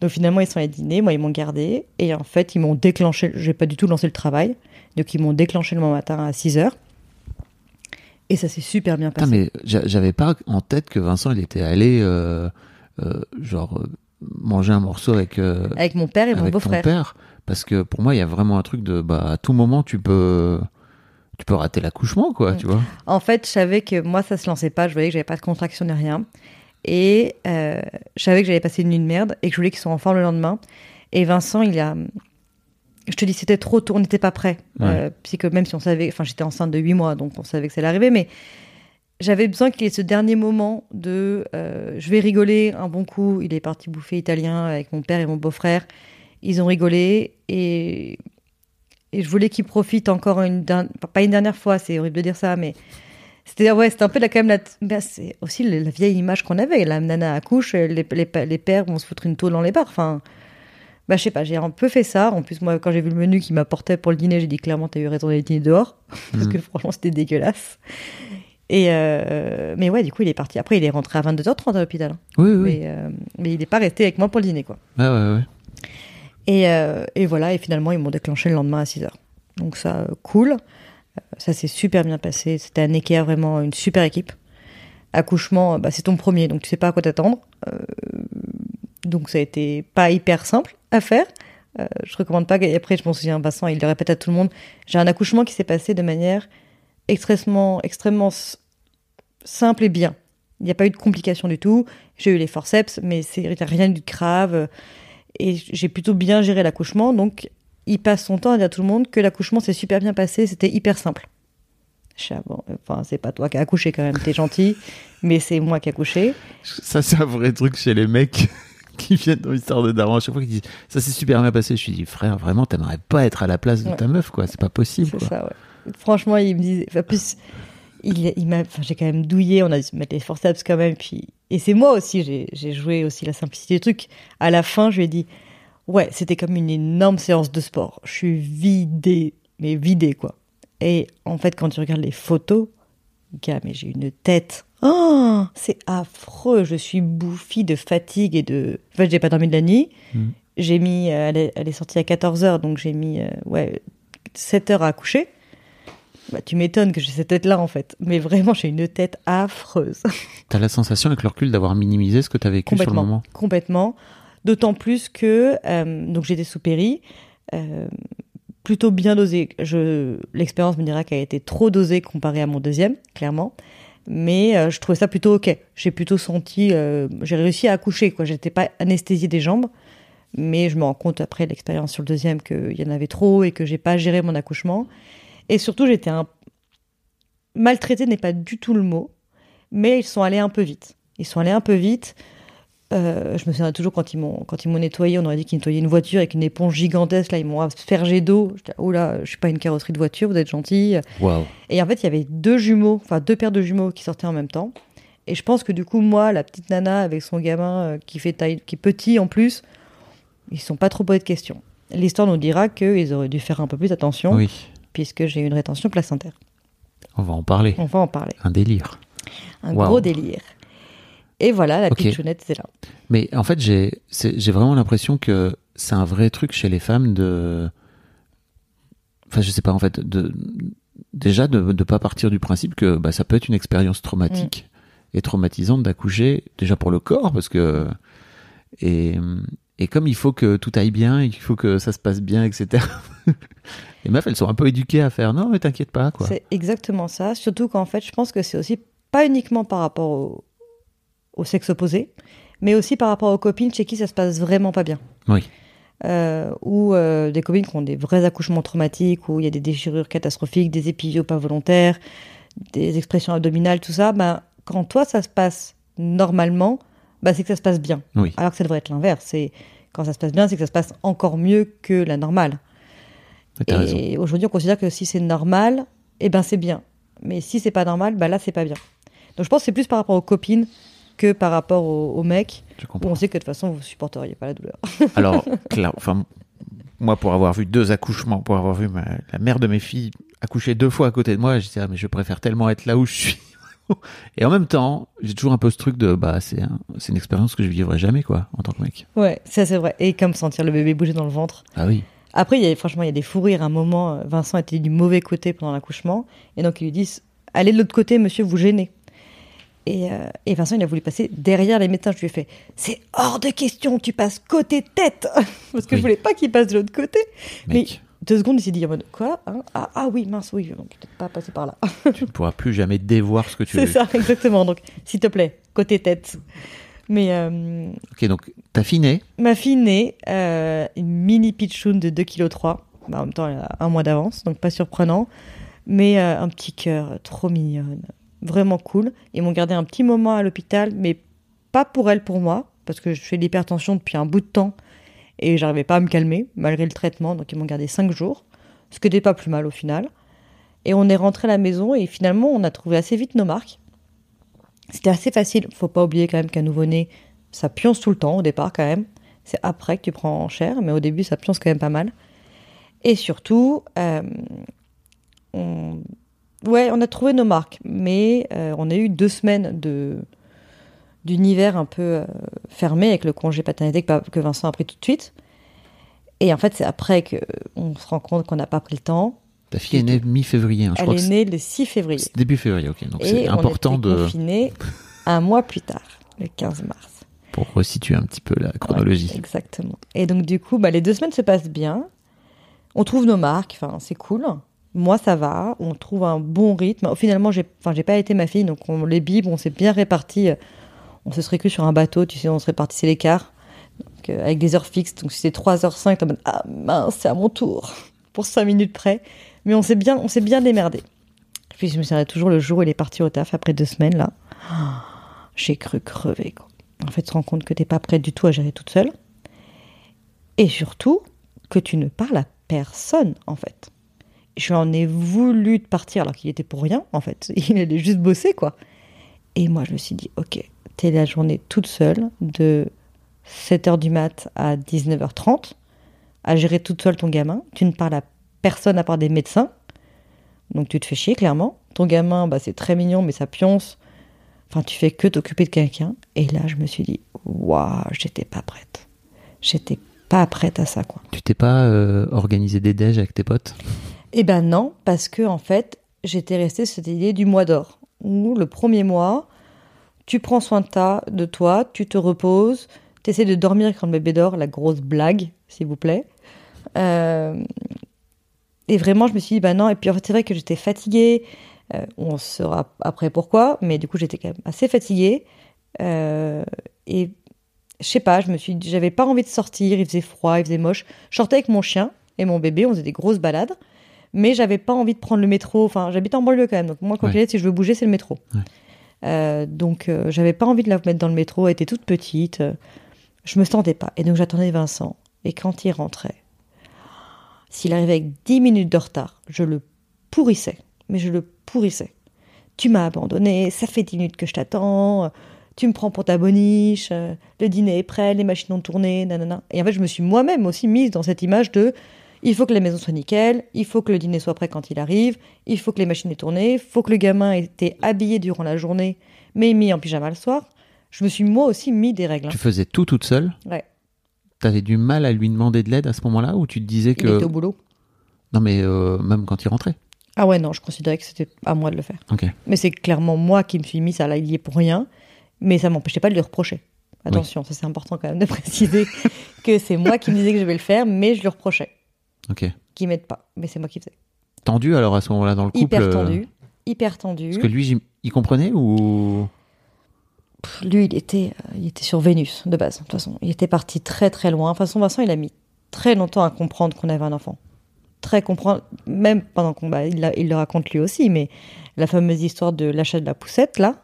A: Donc finalement ils sont allés dîner, moi ils m'ont gardé et en fait ils m'ont déclenché. J'ai pas du tout lancé le travail, donc ils m'ont déclenché le matin à 6 heures. Et ça s'est super bien passé.
B: mais j'a- j'avais pas en tête que Vincent, il était allé, euh, euh, genre, euh, manger un morceau avec, euh,
A: Avec mon père et mon beau-frère.
B: père. Parce que pour moi, il y a vraiment un truc de, bah, à tout moment, tu peux, tu peux rater l'accouchement, quoi, tu vois.
A: En fait, je savais que moi, ça se lançait pas. Je voyais que j'avais pas de contraction ni rien. Et euh, je savais que j'allais passer une nuit de merde et que je voulais qu'ils soient en forme le lendemain. Et Vincent, il a. Je te dis, c'était trop tôt, on n'était pas prêt.
B: Ouais.
A: puis que même si on savait. Enfin, j'étais enceinte de 8 mois, donc on savait que ça allait arriver. Mais j'avais besoin qu'il y ait ce dernier moment de. euh, je vais rigoler un bon coup. Il est parti bouffer italien avec mon père et mon beau-frère. Ils ont rigolé et. Et je voulais qu'il profite encore une dernière. Pas une dernière fois, c'est horrible de dire ça, mais. C'était ouais, c'était un peu la, quand même la, ben, c'est aussi la, vieille image qu'on avait. La nana accouche, les, les, les pères vont se foutre une tôle dans les bars. Enfin, bah, je sais pas, j'ai un peu fait ça. En plus, moi, quand j'ai vu le menu qui m'apportait pour le dîner, j'ai dit clairement, t'as eu raison d'aller dîner dehors. Parce
B: Mhm.
A: que franchement, c'était dégueulasse. Et euh, mais ouais, du coup, il est parti. Après, il est rentré à 22h30 à l'hôpital. hein.
B: Oui, oui.
A: Mais, euh, mais il n'est pas resté avec moi pour le dîner, quoi.
B: Ouais, ouais.
A: Et, euh, et voilà, et finalement, ils m'ont déclenché le lendemain à 6h. Donc ça, euh, cool. Euh, Ça s'est super bien passé. C'était un Ikea, vraiment une super équipe. Accouchement, bah, c'est ton premier, donc tu sais pas à quoi t'attendre. Donc ça a été pas hyper simple à faire. Euh, je recommande pas. Et après, je m'en souviens, Vincent, il le répète à tout le monde. J'ai un accouchement qui s'est passé de manière extrêmement, simple et bien. Il n'y a pas eu de complications du tout. J'ai eu les forceps, mais c'est rien de grave. Et j'ai plutôt bien géré l'accouchement. Donc, il passe son temps à dire à tout le monde que l'accouchement s'est super bien passé. C'était hyper simple. Je ah bon, enfin, c'est pas toi qui as accouché quand même, t'es gentil, mais c'est moi qui ai accouché.
B: Ça, c'est un vrai truc chez les mecs qui viennent dans l'histoire de Daron. À chaque fois qu'ils disent ça s'est super bien passé, je suis dit frère, vraiment, t'aimerais pas être à la place de
A: Ouais.
B: ta meuf, quoi. C'est pas possible,
A: C'est
B: quoi.
A: ça, ouais. Franchement, il me disait. Enfin, plus, il, il m'a. Enfin, j'ai quand même douillé, on a dû se mettre les forceps quand même. Puis, et c'est moi aussi, j'ai joué aussi la simplicité du truc. À la fin, je lui ai dit Ouais, c'était comme une énorme séance de sport. Je suis vidée, mais vidée, quoi. Et en fait, quand tu regardes les photos, gars, mais j'ai une tête. Oh, c'est affreux. Je suis bouffie de fatigue et de. En fait, j'ai pas dormi de la nuit.
B: Mm.
A: J'ai mis. euh, Elle est, elle est sortie à 14h, donc j'ai mis. euh, ouais, 7 heures à accoucher. Bah, tu m'étonnes que j'ai cette tête-là, en fait. Mais vraiment, j'ai une tête affreuse.
B: T'as la sensation avec le recul d'avoir minimisé ce que t'as vécu sur le moment?
A: Complètement. D'autant plus que. euh, donc, j'étais sous péri. euh, plutôt bien dosé. Je, l'expérience me dira qu'elle a été trop dosée comparée à mon deuxième, clairement. Mais euh, je trouvais ça plutôt ok. J'ai plutôt senti. euh, j'ai réussi à accoucher, quoi. J'étais pas anesthésiée des jambes. Mais je me rends compte après l'expérience sur le deuxième qu'il y en avait trop et que j'ai pas géré mon accouchement. Et surtout, j'étais un. Maltraité n'est pas du tout le mot, mais ils sont allés un peu vite. Ils sont allés un peu vite. Euh, je me souviens toujours quand ils m'ont quand ils m'ont nettoyé, on aurait dit qu'ils nettoyaient une voiture avec une éponge gigantesque. Là, ils m'ont aspergé d'eau. J'étais, oh là, je suis pas une carrosserie de voiture, vous êtes gentille.
B: Waouh.
A: Et en fait, il y avait deux jumeaux, enfin deux paires de jumeaux qui sortaient en même temps. Et je pense que du coup, moi, la petite nana avec son gamin euh, qui fait taille, qui est petit en plus, ils sont pas trop posés de questions. L'histoire nous dira qu'ils auraient dû faire un peu plus attention
B: Oui,
A: puisque j'ai eu une rétention placentaire.
B: on va en parler.
A: On va en parler.
B: Un délire.
A: Un
B: Wow.
A: gros délire. Et voilà, la
B: Ok.
A: petite chounette, c'est là.
B: Mais en fait, j'ai vraiment l'impression que c'est un vrai truc chez les femmes de. Enfin, je sais pas, en fait, de déjà de ne pas partir du principe que bah, ça peut être une expérience traumatique et traumatisante d'accoucher, déjà pour le corps, parce que. Et, Et comme il faut que tout aille bien, il faut que ça se passe bien, etc. Les meufs, elles sont un peu éduquées à faire non, mais t'inquiète pas, quoi.
A: C'est exactement ça. Surtout qu'en fait, je pense que c'est aussi pas uniquement par rapport au, au sexe opposé, mais aussi par rapport aux copines chez qui ça se passe vraiment pas bien.
B: Oui.
A: Euh, ou euh, des copines qui ont des vrais accouchements traumatiques, où il y a des déchirures catastrophiques, des épisiots pas volontaires, des expressions abdominales, tout ça. Ben, quand toi, ça se passe normalement, ben, c'est que ça se passe bien.
B: Oui.
A: Alors que ça devrait être l'inverse. C'est quand ça se passe bien, c'est que ça se passe encore mieux que la normale. Et aujourd'hui, on considère que si c'est normal, eh ben c'est bien. Mais si c'est pas normal, ben là, c'est pas bien. Donc je pense que c'est plus par rapport aux copines que par rapport aux, aux mecs,
B: Je
A: où
B: comprends.
A: on sait que de toute façon, vous supporteriez pas la douleur.
B: Alors, enfin, moi, pour avoir vu deux accouchements, pour avoir vu ma- la mère de mes filles accoucher deux fois à côté de moi, je disais, ah, mais je préfère tellement être là où je suis. Et en même temps, j'ai toujours un peu ce truc de, bah, c'est un- c'est une expérience que je vivrai jamais, quoi, en tant que mec.
A: Ouais, ça c'est vrai. Et comme sentir le bébé bouger dans le ventre.
B: Ah oui.
A: Après, il y a, franchement, il y a des fous rires. À un moment, euh, Vincent était du mauvais côté pendant l'accouchement. Et donc, ils lui disent Allez de l'autre côté, monsieur, vous gênez. Et, euh, et Vincent, il a voulu passer derrière les médecins. Je lui ai fait C'est hors de question, tu passes côté tête Parce que
B: Oui.
A: je voulais pas qu'il passe de l'autre côté.
B: Mec,
A: Deux secondes, il s'est dit en mode Quoi hein? Ah, ah oui, mince, oui, peut-être pas passer par là.
B: tu ne pourras plus jamais dévoir ce que tu
A: C'est
B: veux.
A: ça, exactement. Donc, s'il te plaît, côté tête. Mais euh,
B: Ok, donc, t'as finé.
A: Ma fille née, euh, une mini pitchoun de 2,3 kg. Bah, en même temps, elle a un mois d'avance, donc pas surprenant. Mais euh, un petit cœur, trop mignonne. Vraiment cool. Ils m'ont gardé un petit moment à l'hôpital, mais pas pour elle, pour moi, parce que je fais de l'hypertension depuis un bout de temps et j'arrivais pas à me calmer, malgré le traitement. Donc ils m'ont gardé 5 jours, ce qui n'était pas plus mal au final. Et on est rentré à la maison et finalement, on a trouvé assez vite nos marques. C'était assez facile. Faut pas oublier quand même qu'un nouveau-né, ça pionce tout le temps au départ quand même. C'est après que tu prends en chair, mais au début, ça pionce quand même pas mal. Et surtout, euh, on... Ouais, on a trouvé nos marques, mais euh, on a eu deux semaines de d'univers un peu euh, fermé avec le congé paternité que, que Vincent a pris tout de suite. Et en fait, c'est après que on se rend compte qu'on n'a pas pris le temps.
B: Ta fille est née mi-février, hein,
A: Elle
B: crois
A: est née le 6 février.
B: début février, ok. Donc, c'est
A: on
B: important
A: était
B: de,
A: confinés un mois plus tard, le 15 mars.
B: Pour resituer un petit peu la chronologie.
A: Exactement. Et donc, du coup, bah, les deux semaines se passent bien. On trouve nos marques, enfin, c'est cool. Moi, ça va. On trouve un bon rythme. Finalement, j'ai enfin, pas été ma fille, donc on les bibes, on s'est bien répartis. On se serait cru sur un bateau, tu sais, on se répartissait l'écart. Euh, avec des heures fixes. Donc, si c'est 3h05, t'es en mode, ah mince, c'est à mon tour. Pour 5 minutes près. Mais on s'est bien, bien démerdé. Puis, je me souviens toujours le jour où il est parti au taf, après deux semaines, là. J'ai cru crever, quoi. En fait, tu te rends compte que t'es pas prête du tout à gérer toute seule. Et surtout, que tu ne parles à personne, en fait. Je en ai voulu de partir alors qu'il était pour rien, en fait. Il allait juste bosser, quoi. Et moi, je me suis dit, ok, t'es la journée toute seule, de 7h du mat à 19h30, à gérer toute seule ton gamin. Tu ne parles à personne à part des médecins. Donc tu te fais chier, clairement. Ton gamin, bah, c'est très mignon, mais ça pionce. Enfin, tu fais que t'occuper de quelqu'un. Et là, je me suis dit, waouh, j'étais pas prête. J'étais pas prête à ça, quoi.
B: Tu t'es pas euh, organisé des déj avec tes potes?
A: Eh ben non, parce que en fait, j'étais restée sur cette idée du mois d'or, où le premier mois, tu prends soin de, ta, de toi, tu te reposes, tu essaies de dormir quand le bébé dort, la grosse blague, s'il vous plaît. Euh, et vraiment, je me suis dit, bah non, et puis en fait, c'est vrai que j'étais fatiguée, euh, on saura après pourquoi, mais du coup, j'étais quand même assez fatiguée. Euh, et je sais pas, je me suis j'avais pas envie de sortir, il faisait froid, il faisait moche. Je sortais avec mon chien et mon bébé, on faisait des grosses balades mais j'avais pas envie de prendre le métro. Enfin, j'habite en banlieue quand même, donc moi, quand
B: Ouais.
A: si je veux bouger, c'est le métro.
B: Ouais.
A: Euh, donc, j'avais pas envie de la mettre dans le métro. Elle était toute petite. je me sentais pas. Et donc, j'attendais Vincent. Et quand il rentrait, s'il arrivait avec 10 minutes de retard, je le pourrissais. Mais je le pourrissais. Tu m'as abandonné, ça fait 10 minutes que je t'attends. Tu me prends pour ta boniche, le dîner est prêt, les machines ont tourné, nanana. Et en fait, je me suis moi-même aussi mise dans cette image de il faut que la maison soit nickel, il faut que le dîner soit prêt quand il arrive, il faut que les machines aient tourné, il faut que le gamin ait été habillé durant la journée, mais mis en pyjama le soir. Je me suis moi aussi mis des règles. hein.
B: Tu faisais tout toute seule?
A: Ouais,
B: T'avais du mal à lui demander de l'aide à ce moment-là ou tu te disais
A: il
B: que
A: était au boulot.
B: non mais euh, même quand il rentrait.
A: Ah ouais, non, je considérais que c'était à moi de le faire. Mais c'est clairement moi qui me suis mis ça là, il y est pour rien, mais ça m'empêchait pas de le reprocher Attention, ça c'est important quand même de préciser que c'est moi qui me disais que je vais le faire, mais je lui reprochais
B: Ok.
A: qu'il m'aide pas. Mais c'est moi qui faisais.
B: Tendu alors à ce moment-là dans le couple
A: Hyper
B: euh,
A: tendu, hyper tendu.
B: Parce que lui, il comprenait ou?
A: Pff, Lui, il était, euh, il était sur Vénus de base. De toute façon, il était parti très très loin. De toute façon, Vincent, il a mis très longtemps à comprendre qu'on avait un enfant. Très comprendre, même pendant qu'on, bah, il, l'a- il le raconte lui aussi, mais la fameuse histoire de l'achat de la poussette là.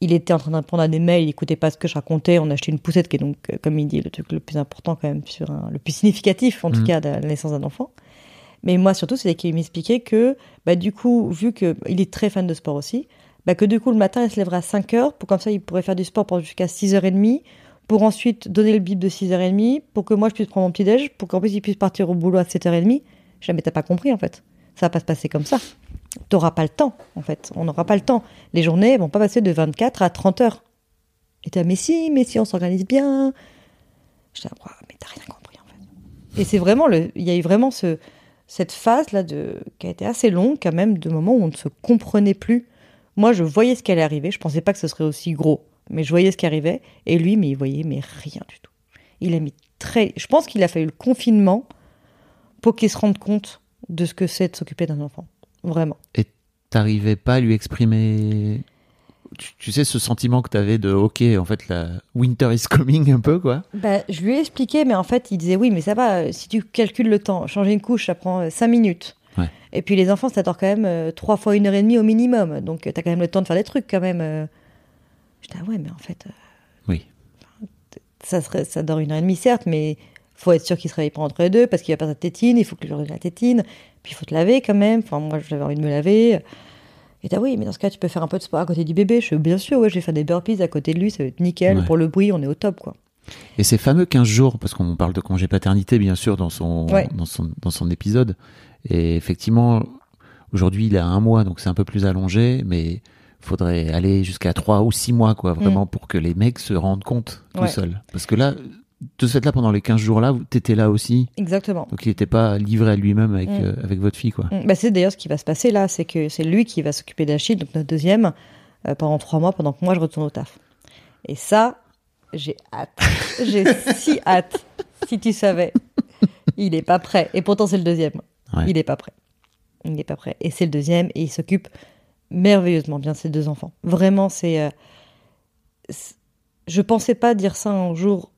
A: Il était en train d'apprendre à des mails, il écoutait pas ce que je racontais. On a acheté une poussette qui est donc, euh, comme il dit, le truc le plus important quand même, sur un- le plus significatif en tout
B: Mhm.
A: cas de la naissance d'un enfant. Mais moi surtout, c'est qu'il m'expliquait que, bah, du coup, vu qu'il est très fan de sport aussi, bah, que du coup, le matin, il se lèverait à 5 heures, pour comme ça, il pourrait faire du sport jusqu'à 6h30, pour ensuite donner le bip de 6h30, pour que moi, je puisse prendre mon petit-déj, pour qu'en plus, il puisse partir au boulot à 7h30. Jamais t'as pas compris, en fait. Ça va pas se passer comme ça. T'auras pas le temps, en fait. On n'aura pas le temps. Les journées vont pas passer de 24 à 30 heures. Et t'es là, mais si, mais si, on s'organise bien. Je dis, mais t'as rien compris, en fait. Et c'est vraiment le, il y a eu vraiment ce, cette phase là de, qui a été assez longue, quand même, de moments où on ne se comprenait plus. Moi, je voyais ce qui allait arriver. Je pensais pas que ce serait aussi gros, mais je voyais ce qui arrivait. Et lui, mais il voyait mais rien du tout. Il a mis très. Je pense qu'il a fallu le confinement pour qu'il se rende compte de ce que c'est de s'occuper d'un enfant. Vraiment.
B: et t'arrivais pas à lui exprimer tu, tu sais ce sentiment que t'avais de ok en fait la winter is coming un peu quoi?
A: Bah, je lui ai expliqué, mais en fait, il disait oui, mais ça va, euh, si tu calcules le temps, changer une couche, ça prend 5 minutes.
B: Ouais.
A: Et puis les enfants, ça dure quand même euh, trois fois une heure et demie au minimum. Donc, tu as quand même le temps de faire des trucs quand même. euh. Ah ouais, mais en fait, euh,
B: Oui.
A: ça, serait, ça dure une heure et demie, certes, mais faut être sûr qu'il se réveille pas entre les deux parce qu'il va perdre sa tétine, il faut que donne la tétine, puis il faut te laver quand même. Enfin, moi, j'avais envie de me laver. Et t'as oui, mais dans ce cas, tu peux faire un peu de sport à côté du bébé. Je fais, bien sûr, ouais, je vais faire des burpees à côté de lui, ça va être nickel.
B: Ouais.
A: Pour le bruit, on est au top, quoi.
B: Et ces fameux 15 jours, parce qu'on parle de congé paternité, bien sûr, dans son,
A: Ouais.
B: dans son, dans son épisode. Et effectivement, aujourd'hui, il a un mois, donc c'est un peu plus allongé, mais faudrait aller jusqu'à 3 ou 6 mois, quoi, vraiment, pour que les mecs se rendent compte tout
A: Mm. Ouais.
B: seuls. Parce que là, de ce fait-là, pendant les 15 jours-là, t'étais là aussi.
A: Exactement.
B: Donc il n'était pas livré à lui-même avec,
A: Mm.
B: euh, avec votre fille, quoi.
A: Mm, Bah, c'est d'ailleurs ce qui va se passer là, c'est que c'est lui qui va s'occuper d'Achille, donc notre deuxième, euh, pendant trois mois, pendant que moi je retourne au taf. Et ça, j'ai hâte. j'ai si hâte. Si tu savais, il est pas prêt. Et pourtant c'est le deuxième.
B: Ouais.
A: Il est pas prêt. Il n'est pas prêt. Et c'est le deuxième, et il s'occupe merveilleusement bien ses deux enfants. Vraiment, c'est. euh, je pensais pas dire ça un jour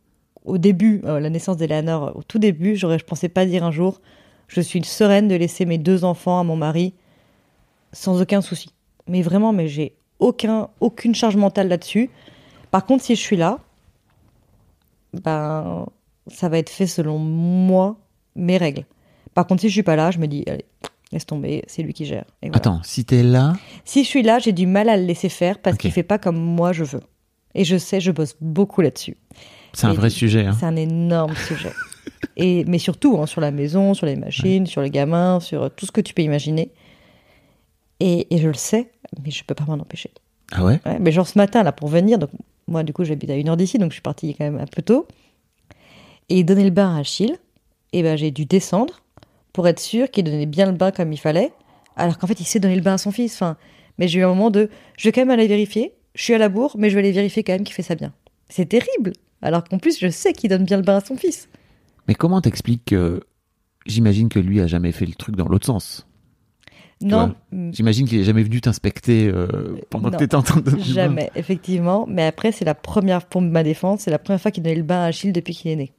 A: au début, euh, la naissance d'Eleanor, au tout début, je pensais pas dire un jour, je suis sereine de laisser mes deux enfants à mon mari sans aucun souci. Mais vraiment, mais j'ai aucun, aucune charge mentale là-dessus. Par contre, si je suis là, ben, ça va être fait selon moi, mes règles. Par contre, si je suis pas là, je me dis, allez, laisse tomber, c'est lui qui gère. Et voilà.
B: Attends, si t'es là,
A: Si je suis là, j'ai du mal à le laisser faire parce
B: Ok.
A: qu'il fait pas comme moi je veux. Et je sais, je bosse beaucoup là-dessus.
B: c'est un vrai sujet. Hein.
A: C'est un énorme sujet. Et, mais surtout, hein, sur la maison, sur les machines, sur les gamins, sur euh, tout ce que tu peux imaginer. Et, et je le sais, mais je peux pas m'en empêcher.
B: Ah ouais?
A: Ouais, mais genre ce matin, là, pour venir, donc moi, du coup, j'habite à une heure d'ici, donc je suis partie quand même un peu tôt. Et donner le bain à Achille, et ben j'ai dû descendre pour être sûr qu'il donnait bien le bain comme il fallait, alors qu'en fait, il sait donner le bain à son fils. Enfin, mais j'ai eu un moment de, je vais quand même aller vérifier, je suis à la bourre, mais je vais aller vérifier quand même qu'il fait ça bien. C'est terrible Alors qu'en plus, je sais qu'il donne bien le bain à son fils.
B: Mais comment t'expliques que j'imagine que lui a jamais fait le truc dans l'autre sens?
A: Non,
B: J'imagine qu'il est jamais venu t'inspecter euh, pendant
A: Non,
B: que t'étais en train de.
A: jamais, effectivement. Mais après, c'est la première, pour ma défense, c'est la première fois qu'il donnait le bain à Achille depuis qu'il est né.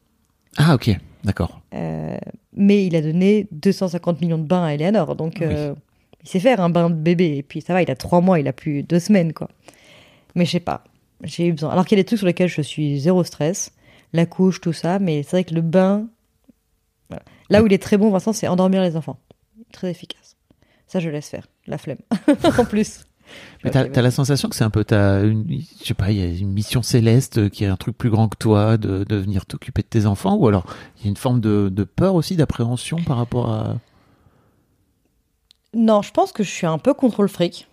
B: Ah ok, d'accord.
A: Euh, mais il a donné 250 millions de bains à Eleanor, donc
B: Oui.
A: euh, il sait faire un bain de bébé. Et puis ça va, il a trois mois, il a plus deux semaines, quoi. Mais je sais pas, j'ai eu besoin. Alors qu'il y a des trucs sur lesquels je suis zéro stress, la couche, tout ça, mais c'est vrai que le bain, voilà. là où il est très bon, Vincent, c'est endormir les enfants. Très efficace. Ça, je laisse faire, la flemme. en plus.
B: Mais t'as t'as la sensation que c'est un peu ta, une, je sais pas, il y a une mission céleste euh, qui est un truc plus grand que toi, de, de venir t'occuper de tes enfants, ou alors il y a une forme de, de peur aussi, d'appréhension par rapport à.
A: Non, je pense que je suis un peu contrôle fric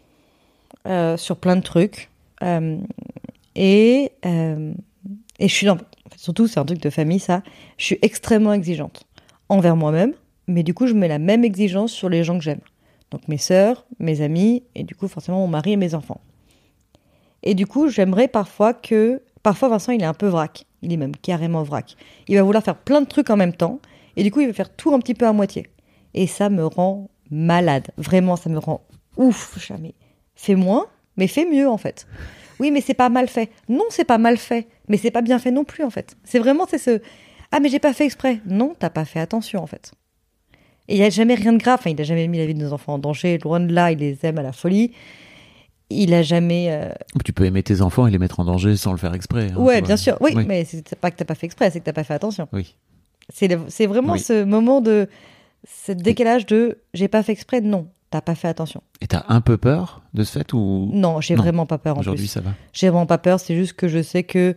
A: euh, sur plein de trucs. Euh, et, euh, et je suis surtout, c'est un truc de famille, ça. Je suis extrêmement exigeante envers moi-même, mais du coup, je mets la même exigence sur les gens que j'aime. Donc mes sœurs, mes amis, et du coup, forcément, mon mari et mes enfants. Et du coup, j'aimerais parfois que Parfois, Vincent, il est un peu vrac. Il est même carrément vrac. Il va vouloir faire plein de trucs en même temps. Et du coup, il va faire tout un petit peu à moitié. Et ça me rend malade. Vraiment, ça me rend ouf. Jamais. Fais moins, mais fais mieux, en fait. Oui, mais c'est pas mal fait. Non, c'est pas mal fait. Mais c'est pas bien fait non plus, en fait. C'est vraiment, c'est ce. Ah, mais j'ai pas fait exprès. Non, t'as pas fait attention, en fait. Et il n'y a jamais rien de grave. Enfin, il a jamais mis la vie de nos enfants en danger. Loin de là, il les aime à la folie. Il a jamais. euh,
B: Tu peux aimer tes enfants et les mettre en danger sans le faire exprès. hein,
A: Ouais, bien sûr. Oui,
B: Oui.
A: mais c'est pas que t'as pas fait exprès, c'est que t'as pas fait attention.
B: Oui.
A: C'est vraiment
B: Oui.
A: ce moment de. Ce décalage de j'ai pas fait exprès, non, t'as pas fait attention.
B: Et t'as un peu peur de ce fait ou?
A: Non, j'ai vraiment pas peur en
B: aujourd'hui ça va
A: J'ai vraiment pas peur, c'est juste que je sais que.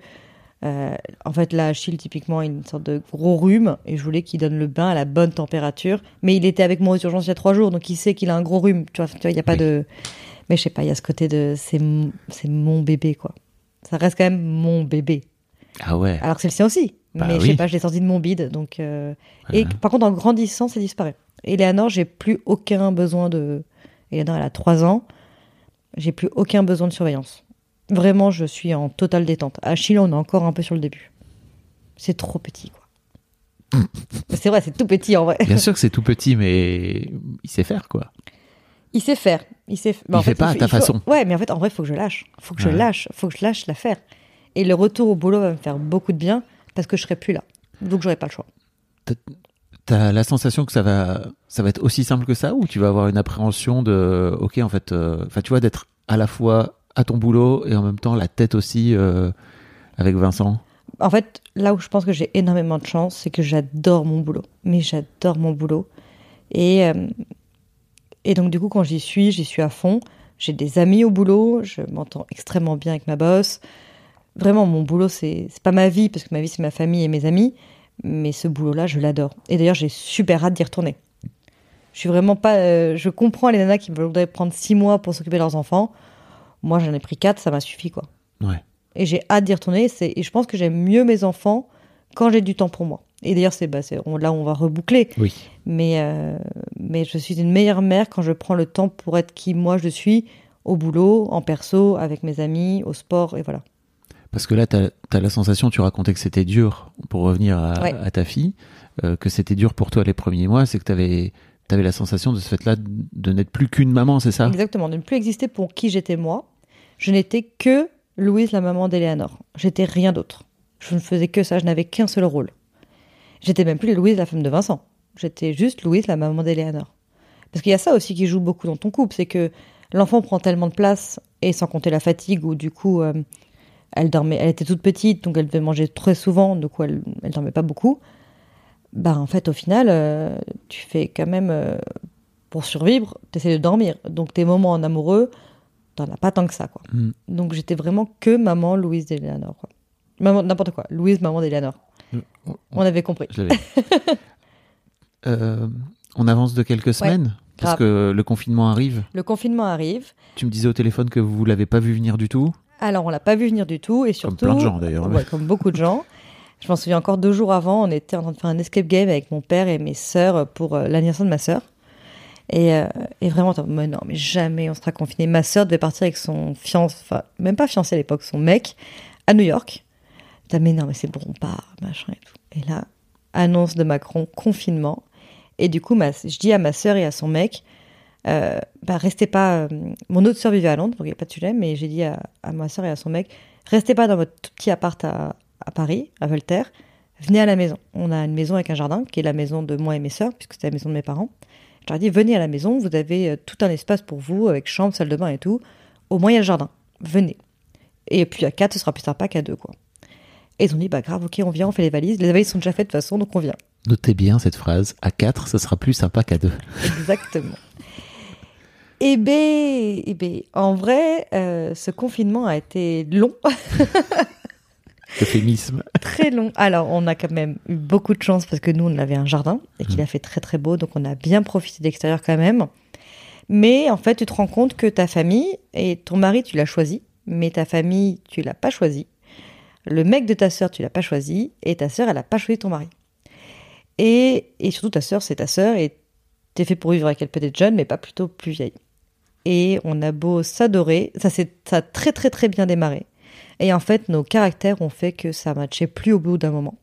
A: Euh, en fait, là, Achille, typiquement, il a une sorte de gros rhume et je voulais qu'il donne le bain à la bonne température. Mais il était avec moi aux urgences il y a trois jours, donc il sait qu'il a un gros rhume. Tu vois, tu vois, il n'y a pas
B: Oui.
A: de. Mais je sais pas, il y a ce côté de. C'est mon- bébé, quoi. Ça reste quand même mon bébé.
B: Ah ouais.
A: Alors que c'est le sien aussi.
B: Bah
A: mais je
B: oui.
A: sais pas, je l'ai sorti de mon bide. Donc, euh, Et par contre, en grandissant, ça disparaît. Eleanor, j'ai plus aucun besoin de. Eleanor, elle a 3 ans. J'ai plus aucun besoin de surveillance. Vraiment, je suis en totale détente. Achille, on est encore un peu sur le début. C'est trop petit, quoi. c'est vrai, c'est tout petit en vrai.
B: Bien sûr que c'est tout petit, mais il sait faire quoi.
A: Il sait faire. Il sait.
B: Il
A: en
B: fait pas à ta
A: faut-
B: façon.
A: Ouais, mais en fait, en vrai, il faut que je lâche. faut que je lâche. faut que je lâche l'affaire. Et le retour au boulot va me faire beaucoup de bien parce que je serai plus là. Donc, j'aurai pas le choix.
B: T'as la sensation que ça va, ça va être aussi simple que ça ou tu vas avoir une appréhension de, ok en fait, euh, enfin tu vois d'être à la fois à ton boulot et en même temps la tête aussi euh, avec Vincent?
A: En fait, là où je pense que j'ai énormément de chance, c'est que j'adore mon boulot. Mais j'adore mon boulot. Et, euh, et donc, du coup, quand j'y suis, j'y suis à fond. J'ai des amis au boulot, je m'entends extrêmement bien avec ma boss. Vraiment, mon boulot, c'est pas ma vie, parce que ma vie, c'est ma famille et mes amis. Mais ce boulot-là, je l'adore. Et d'ailleurs, j'ai super hâte d'y retourner. Je suis vraiment pas. euh, je comprends les nanas qui voudraient prendre six mois pour s'occuper de leurs enfants. Moi, j'en ai pris quatre, ça m'a suffi, quoi
B: Ouais.
A: et j'ai hâte d'y retourner. Et je pense que j'aime mieux mes enfants quand j'ai du temps pour moi. Et d'ailleurs, c'est, bah, on- là où on va reboucler.
B: Oui.
A: Mais, euh, mais je suis une meilleure mère quand je prends le temps pour être qui moi je suis, au boulot, en perso, avec mes amis, au sport, et voilà.
B: Parce que là, tu as, la sensation, tu racontais que c'était dur, pour revenir à,
A: Ouais.
B: à ta fille, euh, que c'était dur pour toi les premiers mois, c'est que tu avais, la sensation de ce fait-là de n'être plus qu'une maman, c'est ça?
A: Exactement, de ne plus exister pour qui j'étais moi. Je n'étais que Louise, la maman d'Eleanor. J'étais rien d'autre. Je ne faisais que ça, je n'avais qu'un seul rôle. J'étais même plus Louise, la femme de Vincent. J'étais juste Louise, la maman d'Eleanor. Parce qu'il y a ça aussi qui joue beaucoup dans ton couple, c'est que l'enfant prend tellement de place, et sans compter la fatigue, où du coup, euh, elle dormait, elle était toute petite, donc elle devait manger très souvent, du coup, elle, elle dormait pas beaucoup. Bah, en fait, au final, euh, tu fais quand même, euh, pour survivre, tu essaies de dormir. Donc, tes moments en amoureux, t'en as pas tant que ça, quoi.
B: Mm.
A: Donc, j'étais vraiment que maman Louise d'Eleanor, quoi. Maman, n'importe quoi. Louise, maman d'Eleanor.
B: On-
A: On avait compris.
B: Je. Euh, on avance de quelques semaines parce
A: grave.
B: que le confinement arrive.
A: Le confinement arrive.
B: Tu me disais au téléphone que vous l'avez pas vu venir du tout.
A: Alors, on l'a pas vu venir du tout, et surtout.
B: plein de gens, d'ailleurs,
A: Ouais, comme beaucoup de gens. Je m'en souviens encore deux jours avant, on était en train de faire un escape game avec mon père et mes sœurs pour euh, l'anniversaire de ma sœur. Et, euh, et vraiment, mais non, mais jamais on sera confiné. Ma sœur devait partir avec son fiancé, enfin, même pas fiancé à l'époque, son mec, à New York. T'as, mais non, mais c'est bon, on part, machin et tout. Et là, annonce de Macron, confinement. Et du coup, ma, je dis à ma sœur et à son mec, euh, bah, restez pas. euh, mon autre sœur vivait à Londres, donc il n'y a pas de sujet, mais j'ai dit à, à ma sœur et à son mec, restez pas dans votre tout petit appart à, à Paris, à Voltaire, venez à la maison. On a une maison avec un jardin, qui est la maison de moi et mes sœurs, puisque c'était la maison de mes parents. Je leur ai dit, venez à la maison, vous avez euh, tout un espace pour vous, avec chambre, salle de bain et tout. Au moins, il y a le jardin. Venez. Et puis à quatre, ce sera plus sympa qu'à deux, quoi. Et ils ont dit, bah grave, ok, on vient, on fait les valises. Les valises sont déjà faites de toute façon, donc on vient.
B: Notez bien cette phrase. À 4, ça sera plus sympa qu'à 2.
A: Exactement. Eh ben, eh ben, en vrai, euh, ce confinement a été long,
B: Euphémisme.
A: très long. Alors, on a quand même eu beaucoup de chance parce que nous, on avait un jardin et qu'il a fait très très beau, donc on a bien profité de l'extérieur quand même. Mais en fait, tu te rends compte que ta famille et ton mari, tu l'as choisi, mais ta famille, tu l'as pas choisi. Le mec de ta sœur, tu l'as pas choisi, et ta sœur, elle a pas choisi ton mari. Et, et surtout, ta sœur, c'est ta sœur, et t'es fait pour vivre avec elle peut-être jeune, mais pas plutôt plus vieille. Et on a beau s'adorer, ça, ça a très très très bien démarré. Et en fait, nos caractères ont fait que ça matchait plus au bout d'un moment.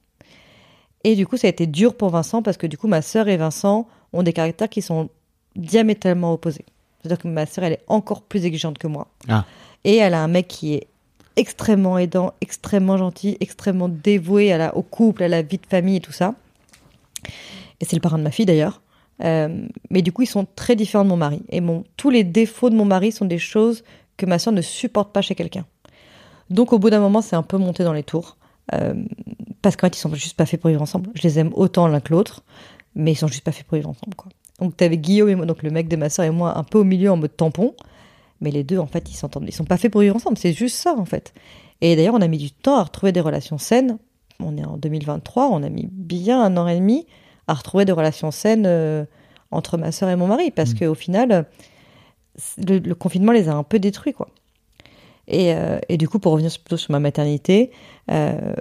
A: Et du coup, ça a été dur pour Vincent parce que du coup, ma sœur et Vincent ont des caractères qui sont diamétralement opposés. C'est-à-dire que ma sœur, elle est encore plus exigeante que moi.
B: Ah.
A: Et elle a un mec qui est extrêmement aidant, extrêmement gentil, extrêmement dévoué à la, au couple, à la vie de famille et tout ça. Et c'est le parrain de ma fille d'ailleurs. Euh, mais du coup, ils sont très différents de mon mari. Et mon, tous les défauts de mon mari sont des choses que ma soeur ne supporte pas chez quelqu'un. Donc au bout d'un moment, c'est un peu monté dans les tours. Euh, parce qu'en fait, ils sont juste pas faits pour vivre ensemble. Je les aime autant l'un que l'autre, mais ils sont juste pas faits pour vivre ensemble. Quoi. Donc t'avais Guillaume et moi, donc le mec de ma soeur et moi, un peu au milieu en mode tampon. Mais les deux, en fait, ils s'entendent. Ils sont pas faits pour vivre ensemble. C'est juste ça, en fait. Et d'ailleurs, on a mis du temps à retrouver des relations saines. On est en 2023, on a mis bien un an et demi à retrouver des relations saines euh, entre ma sœur et mon mari, parce
B: Mmh.
A: qu'au final, le, le confinement les a un peu détruits, quoi. Et, euh, et du coup, pour revenir plutôt sur ma maternité, euh,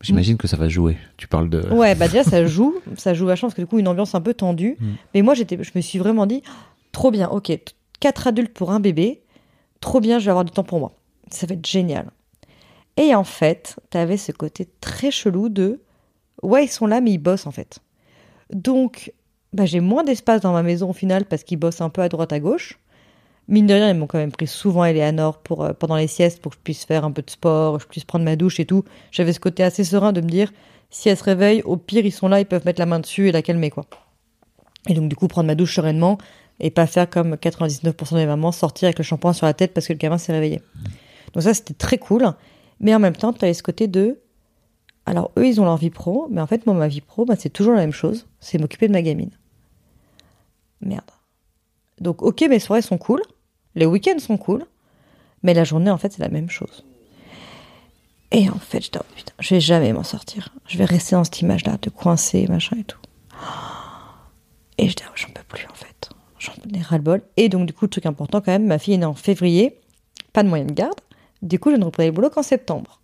B: J'imagine que ça va jouer. Tu parles de.
A: Ouais, bah déjà ça joue, ça joue vachement parce que du coup une ambiance un peu tendue.
B: Mm.
A: Mais moi j'étais, je me suis vraiment dit, trop bien, ok, quatre adultes pour un bébé, trop bien, je vais avoir du temps pour moi. Ça va être génial. Et en fait, t'avais ce côté très chelou de, ouais ils sont là mais ils bossent en fait. Donc, bah, j'ai moins d'espace dans ma maison au final parce qu'ils bossent un peu à droite à gauche. Mine de rien, ils m'ont quand même pris souvent Eleanor pour, euh, pendant les siestes pour que je puisse faire un peu de sport, que je puisse prendre ma douche et tout. J'avais ce côté assez serein de me dire, si elle se réveille, au pire, ils sont là, ils peuvent mettre la main dessus et la calmer, quoi. Et donc, du coup, prendre ma douche sereinement et pas faire comme 99% des mamans, sortir avec le shampoing sur la tête parce que le gamin s'est réveillé. Donc ça, c'était très cool. Mais en même temps, tu avais ce côté de... Alors, eux, ils ont leur vie pro, mais en fait, moi, ma vie pro, bah, c'est toujours la même chose. C'est m'occuper de ma gamine. Merde. Donc, ok, mes soirées sont cool. Les week-ends sont cool. Mais la journée, en fait, c'est la même chose. Et en fait, je dis, oh, putain, je vais jamais m'en sortir. Je vais rester dans cette image-là, de coincer, machin et tout. Et je dis, oh, j'en peux plus, en fait. J'en ai ras-le-bol. Et donc, du coup, le truc important quand même, ma fille est née en février, pas de moyen de garde. Du coup, je ne reprenais le boulot qu'en septembre.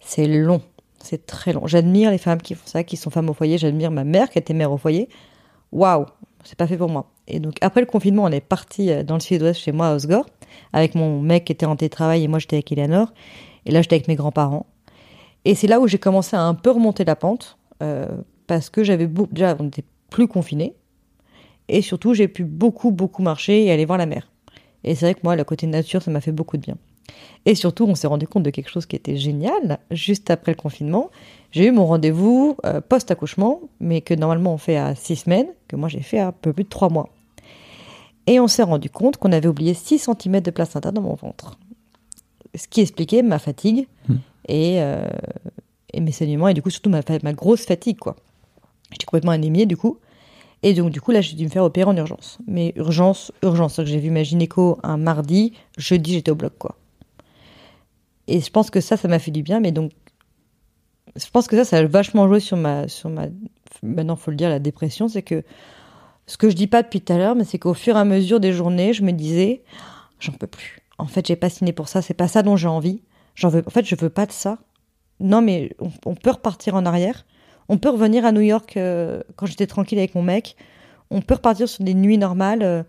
A: C'est long, c'est très long. J'admire les femmes qui font ça, qui sont femmes au foyer. J'admire ma mère qui était mère au foyer. Waouh, c'est pas fait pour moi. Et donc, après le confinement, on est parti euh, dans le sud-ouest chez moi à Osgore, avec mon mec qui était en télétravail et moi j'étais avec Eleanor. Et là, j'étais avec mes grands-parents. Et c'est là où j'ai commencé à un peu remonter la pente, euh, parce que j'avais déjà, on n'était plus confinés. Et surtout, j'ai pu beaucoup, beaucoup marcher et aller voir la mer. Et c'est vrai que moi, le côté nature, ça m'a fait beaucoup de bien. Et surtout, on s'est rendu compte de quelque chose qui était génial. Juste après le confinement, j'ai eu mon rendez-vous euh, post-accouchement, mais que normalement on fait à six semaines, que moi j'ai fait à un peu plus de trois mois. Et on s'est rendu compte qu'on avait oublié 6 cm de placenta dans mon ventre. Ce qui expliquait ma fatigue et, euh, et mes saignements, et du coup surtout ma, grosse fatigue, quoi. J'étais complètement anémiée, du coup. Et donc, du coup, là, j'ai dû me faire opérer en urgence. Mais urgence, urgence. J'ai vu ma gynéco un mardi, jeudi, j'étais au bloc, quoi. Et je pense que ça, ça m'a fait du bien, mais donc, je pense que ça, ça a vachement joué sur ma, sur ma, maintenant, faut le dire, la dépression, c'est que, ce que je dis pas depuis tout à l'heure, mais c'est qu'au fur et à mesure des journées, je me disais, j'en peux plus. En fait, j'ai pas signé pour ça, c'est pas ça dont j'ai envie. J'en veux, en fait, je veux pas de ça. Non, mais on, peut repartir en arrière. On peut revenir à New York euh, quand j'étais tranquille avec mon mec. On peut repartir sur des nuits normales. euh,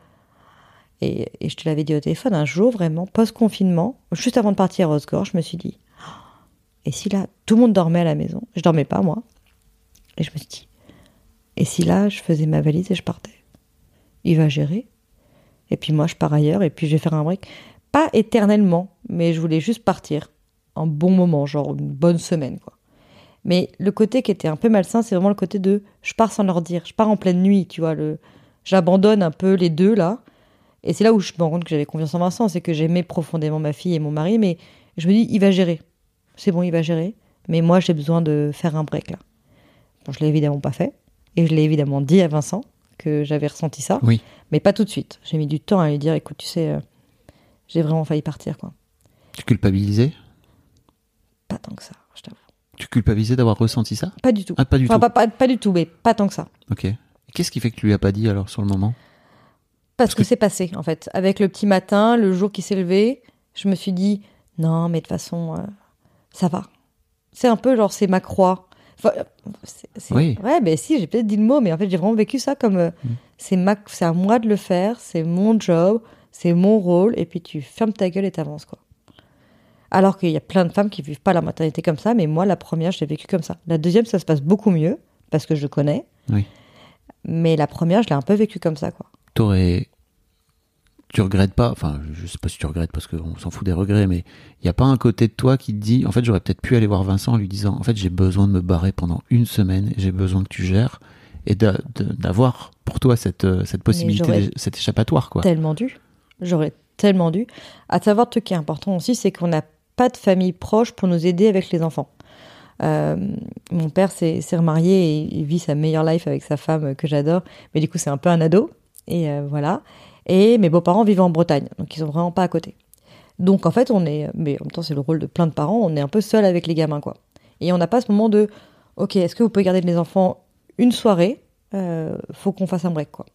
A: et, et je te l'avais dit au téléphone, un jour, vraiment, post-confinement, juste avant de partir à Osgore, je me suis dit, et si là, tout le monde dormait à la maison Je dormais pas, moi. Et je me suis dit, et si là, je faisais ma valise et je partais Il va gérer. Et puis moi, je pars ailleurs et puis je vais faire un break. Pas éternellement, mais je voulais juste partir. Un bon moment, genre une bonne semaine, quoi. Mais le côté qui était un peu malsain, c'est vraiment le côté de je pars sans leur dire. Je pars en pleine nuit, tu vois. Le... J'abandonne un peu les deux, là. Et c'est là où je me rends compte que j'avais confiance en Vincent. C'est que j'aimais profondément ma fille et mon mari, mais je me dis, il va gérer. C'est bon, il va gérer. Mais moi, j'ai besoin de faire un break, là. Bon, je l'ai évidemment pas fait. Et je l'ai évidemment dit à Vincent que j'avais ressenti ça.
B: Oui.
A: Mais pas tout de suite. J'ai mis du temps à lui dire, écoute, tu sais, euh, j'ai vraiment failli partir, quoi.
B: Tu culpabilisais?
A: Pas tant que ça, je t'avoue.
B: Tu culpabilisais d'avoir ressenti ça?
A: Pas du tout.
B: Ah, pas du
A: Enfin,
B: tout.
A: Pas, pas, pas du tout, mais pas tant que ça.
B: Ok. Qu'est-ce qui fait que tu lui as pas dit alors sur le moment?
A: Parce que, c'est passé, en fait. Avec le petit matin, le jour qui s'est levé, je me suis dit, non, mais de toute façon, euh, ça va. C'est un peu genre, c'est ma croix. Enfin, euh,
B: Oui.
A: Ouais, ben si, j'ai peut-être dit le mot, mais en fait, j'ai vraiment vécu ça comme, euh, c'est ma, à moi de le faire, c'est mon job, c'est mon rôle, et puis tu fermes ta gueule et t'avances, quoi. Alors qu'il y a plein de femmes qui vivent pas la maternité comme ça, mais moi, la première, je l'ai vécue comme ça. La deuxième, ça se passe beaucoup mieux, parce que je connais.
B: Oui.
A: Mais la première, je l'ai un peu vécue comme ça, quoi.
B: T'aurais. Tu regrettes pas, enfin, je sais pas si tu regrettes parce qu'on s'en fout des regrets, mais il y a pas un côté de toi qui te dit, en fait, j'aurais peut-être pu aller voir Vincent en lui disant, en fait, j'ai besoin de me barrer pendant une semaine, j'ai besoin que tu gères, et d'avoir pour toi cette, euh, cette possibilité, cet échappatoire, quoi.
A: Tellement dû. J'aurais tellement dû. À savoir, truc qui est important aussi, c'est qu'on n'a pas de famille proche pour nous aider avec les enfants. Euh, mon père s'est remarié et il vit sa meilleure life avec sa femme que j'adore, mais du coup c'est un peu un ado et euh, voilà. Et mes beaux-parents vivent en Bretagne, donc ils sont vraiment pas à côté. Donc en fait on est, mais en même temps c'est le rôle de plein de parents, on est un peu seul avec les gamins quoi. Et on n'a pas ce moment de, ok, est-ce que vous pouvez garder les enfants une soirée Euh, Faut qu'on fasse un break quoi.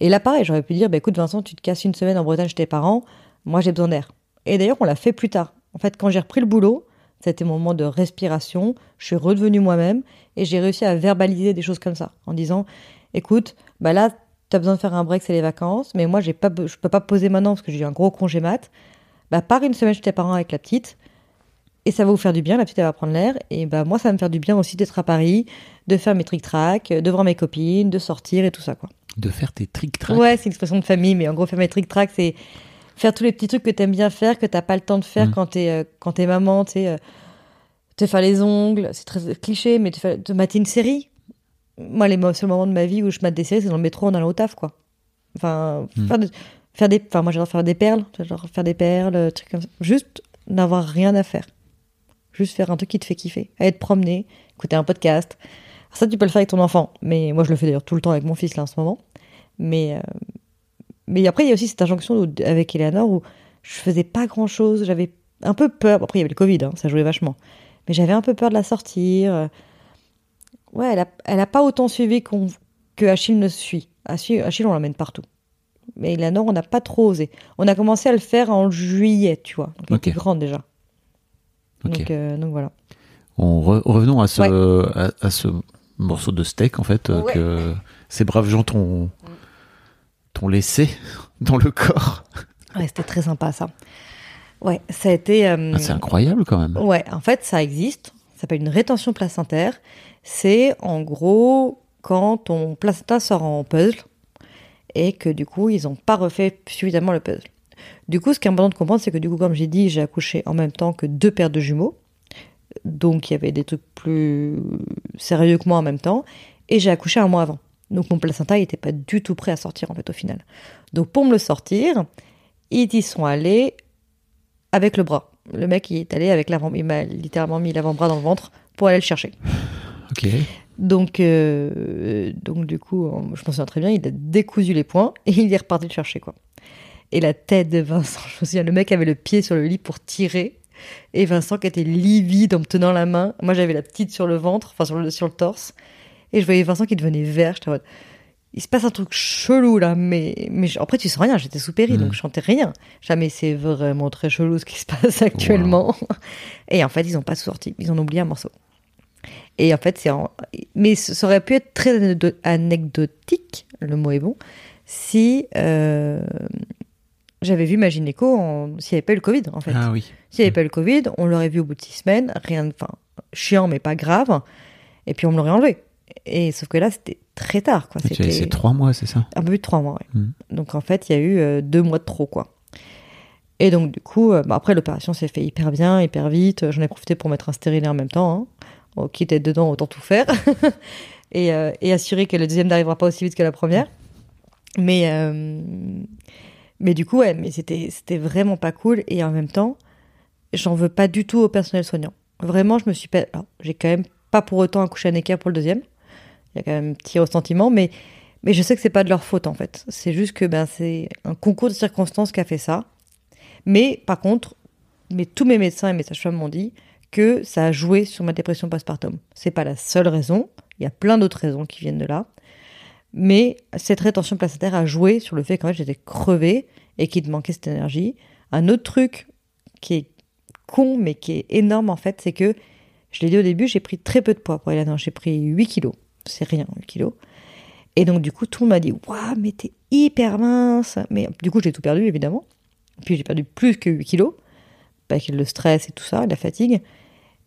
A: Et là, pareil, j'aurais pu dire, bah, écoute, Vincent, tu te casses une semaine en Bretagne chez tes parents, moi j'ai besoin d'air. Et d'ailleurs, on l'a fait plus tard. En fait, quand j'ai repris le boulot, c'était mon moment de respiration, je suis redevenue moi-même et j'ai réussi à verbaliser des choses comme ça, en disant, écoute, bah là, tu as besoin de faire un break, c'est les vacances, mais moi, j'ai pas, je peux pas poser maintenant parce que j'ai eu un gros congé mat. Bah, pars une semaine chez tes parents avec la petite, et ça va vous faire du bien, la petite, elle va prendre l'air, et bah, moi, ça va me faire du bien aussi d'être à Paris, de faire mes tric-trac, de voir mes copines, de sortir et tout ça, quoi.
B: De faire tes trick-track.
A: Ouais, c'est une expression de famille, mais en gros, faire mes trick-track, c'est faire tous les petits trucs que t'aimes bien faire, que t'as pas le temps de faire
B: Mm.
A: quand t'es euh, quand t'es maman, tu sais, euh, te faire les ongles, c'est très cliché, mais te, faire- te mater une série. Moi, les seuls moments de ma vie où je mate des séries, c'est dans le métro en allant au taf, quoi. Enfin,
B: Mm.
A: faire, de- faire des, enfin, moi, j'adore faire des perles, j'adore faire des perles, euh, trucs comme ça. Juste n'avoir rien à faire. Juste faire un truc qui te fait kiffer. Aller te promener, écouter un podcast. Ça, tu peux le faire avec ton enfant. Mais moi, je le fais d'ailleurs tout le temps avec mon fils, là, en ce moment. Mais, euh, mais après, il y a aussi cette injonction où- avec Eleanor où je faisais pas grand chose. J'avais un peu peur. Après, il y avait le Covid, hein, ça jouait vachement. Mais j'avais un peu peur de la sortir. Ouais, elle a, elle a pas autant suivi qu'on, que Achille ne suit. Achille, Achille, on l'emmène partout. Mais Eleanor, on n'a pas trop osé. On a commencé à le faire en juillet, tu vois. Donc, elle
B: Ok.
A: était grande déjà. Donc, euh, donc voilà.
B: On re- revenons à ce, à, à ce morceau de steak, en fait,
A: Ouais.
B: que ces braves gens t'ont t'ont laissé dans le corps.
A: Ouais, c'était très sympa ça. Ouais, ça a été. euh,
B: Ah, c'est incroyable, quand même.
A: Ouais, en fait, ça existe. Ça s'appelle une rétention placentaire. C'est en gros quand ton placenta sort en puzzle et que du coup, ils n'ont pas refait suffisamment le puzzle. Du coup, ce qui est important de comprendre, c'est que du coup, comme j'ai dit, j'ai accouché en même temps que deux paires de jumeaux. Donc, il y avait des trucs plus sérieux que moi en même temps. Et j'ai accouché un mois avant. Donc, mon placenta n'était pas du tout prêt à sortir, en fait, au final. Donc, pour me le sortir, ils y sont allés avec le bras. Le mec, il est allé avec l'avant, il m'a littéralement mis l'avant-bras dans le ventre pour aller le chercher.
B: Ok.
A: Donc, euh, donc du coup, je m'en souviens très bien, il a décousu les poings et il est reparti le chercher, quoi. Et la tête de Vincent, je me souviens, le mec avait le pied sur le lit pour tirer. Et Vincent qui était livide en me tenant la main. Moi, j'avais la petite sur le ventre, enfin sur le, sur le torse. Et je voyais Vincent qui devenait vert. J'étais en mode, il se passe un truc chelou là, mais, mais je- après tu sens rien, j'étais sous péri, donc je chantais rien. Jamais c'est vraiment très chelou ce qui se passe actuellement. Et en fait, ils ont pas tout sorti, ils ont oublié un morceau. Et en fait, c'est en... mais ça aurait pu être très anecdo- anecdotique, le mot est bon, si euh, j'avais vu ma gynéco en... s'il n'y avait pas eu le Covid en fait.
B: Ah oui.
A: S'il n'y avait pas eu le Covid, on l'aurait vu au bout de six semaines, rien de, enfin, chiant mais pas grave, et puis on me l'aurait enlevé. Et sauf que là, c'était très tard, quoi.
B: As laissé trois mois, c'est ça?
A: Un peu plus de trois mois, ouais.
B: Mhm.
A: Donc en fait, il y a eu euh, deux mois de trop, quoi. Et donc du coup, euh, bah, après l'opération s'est fait hyper bien, hyper vite. J'en ai profité pour mettre un stérilet en même temps. Hein. Bon, quitte à dedans, autant tout faire. et, euh, et assurer que le deuxième n'arrivera pas aussi vite que la première. Mais, euh, mais du coup, ouais, mais c'était, c'était vraiment pas cool. Et en même temps, j'en veux pas du tout au personnel soignant. Vraiment, je me suis pas. alors, j'ai quand même pas pour autant accouché à Necker pour le deuxième. Il y a quand même un petit ressentiment, mais, mais je sais que c'est pas de leur faute en fait. C'est juste que ben, c'est un concours de circonstances qui a fait ça. Mais par contre, mais tous mes médecins et mes sages-femmes m'ont dit que ça a joué sur ma dépression postpartum. C'est pas la seule raison. Il y a plein d'autres raisons qui viennent de là. Mais cette rétention placentaire a joué sur le fait fait j'étais crevée et qu'il me manquait cette énergie. Un autre truc qui est con mais qui est énorme en fait, c'est que je l'ai dit au début, j'ai pris très peu de poids pour aller là J'ai pris 8 kilos. C'est rien, 8 kilos. Et donc, du coup, tout le monde m'a dit Waouh, mais t'es hyper mince. Mais du coup, j'ai tout perdu, évidemment. Puis j'ai perdu plus que 8 kilos. avec le stress et tout ça, la fatigue.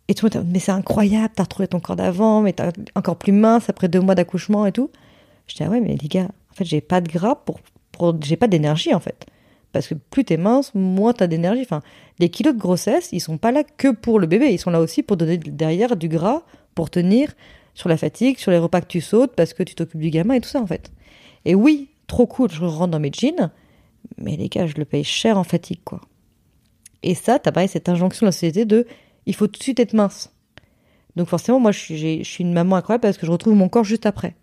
A: Et tout le monde, mais c'est incroyable, t'as retrouvé ton corps d'avant, mais t'es encore plus mince après deux mois d'accouchement et tout. Je dis, ah ouais, mais les gars, en fait, j'ai pas de gras pour, pour j'ai pas d'énergie, en fait. Parce que plus t'es mince, moins t'as d'énergie. Enfin, les kilos de grossesse, ils sont pas là que pour le bébé, ils sont là aussi pour donner derrière du gras, pour tenir sur la fatigue, sur les repas que tu sautes, parce que tu t'occupes du gamin et tout ça, en fait. Et oui, trop cool, je rentre dans mes jeans, mais les gars, je le paye cher en fatigue, quoi. Et ça, t'as pareil cette injonction de la société de il faut tout de suite être mince. Donc forcément, moi, je suis, je suis une maman incroyable parce que je retrouve mon corps juste après.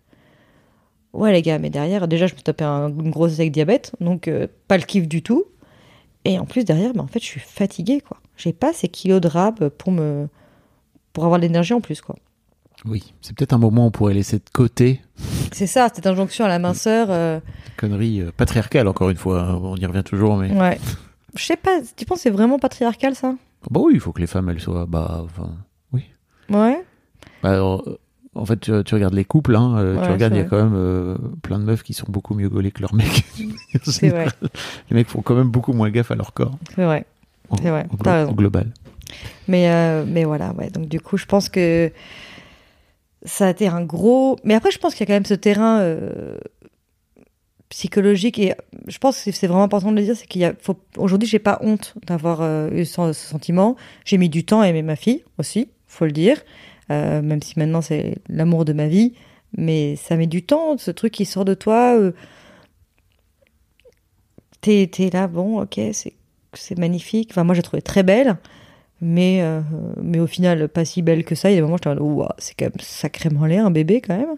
A: Ouais, les gars, mais derrière, déjà, je me tapais un, une grosse avec diabète, donc euh, pas le kiff du tout. Et en plus, derrière, mais en fait, je suis fatiguée, quoi. J'ai pas ces kilos de rab pour me. pour avoir de l'énergie en plus, quoi.
B: Oui, c'est peut-être un moment où on pourrait laisser de côté.
A: C'est ça, cette injonction à la minceur. Euh...
B: Connerie euh, patriarcale, encore une fois. On y revient toujours, mais.
A: Ouais. Je sais pas, tu penses que c'est vraiment patriarcal, ça?
B: Bah oui, il faut que les femmes, elles soient. Bah, enfin, oui.
A: Ouais.
B: Bah, alors, en fait, tu, tu, regardes les couples, hein, euh,
A: Ouais,
B: tu regardes, il y a quand même euh, plein de meufs qui sont beaucoup mieux gaulées que leurs mecs.
A: C'est vrai.
B: Les mecs font quand même beaucoup moins gaffe à leur corps.
A: C'est vrai. C'est vrai,
B: au, glo- global.
A: Mais, euh, mais voilà, ouais. Donc, du coup, je pense que ça a été un gros. Mais après, je pense qu'il y a quand même ce terrain euh, psychologique. Et je pense que c'est- vraiment important de le dire c'est qu'il y a. Aujourd'hui, j'ai pas honte d'avoir euh, eu ce, sentiment. J'ai mis du temps à aimer ma fille aussi, faut le dire. Euh, même si maintenant, c'est l'amour de ma vie. Mais ça met du temps, ce truc qui sort de toi. euh, T'es t'es là, bon, ok, c'est c'est magnifique. Enfin, moi, j'ai trouvé très belle mais, euh, mais au final pas si belle que ça. Il y a des moments j'étais en mode, Ouah, c'est quand même sacrément laid un bébé quand même.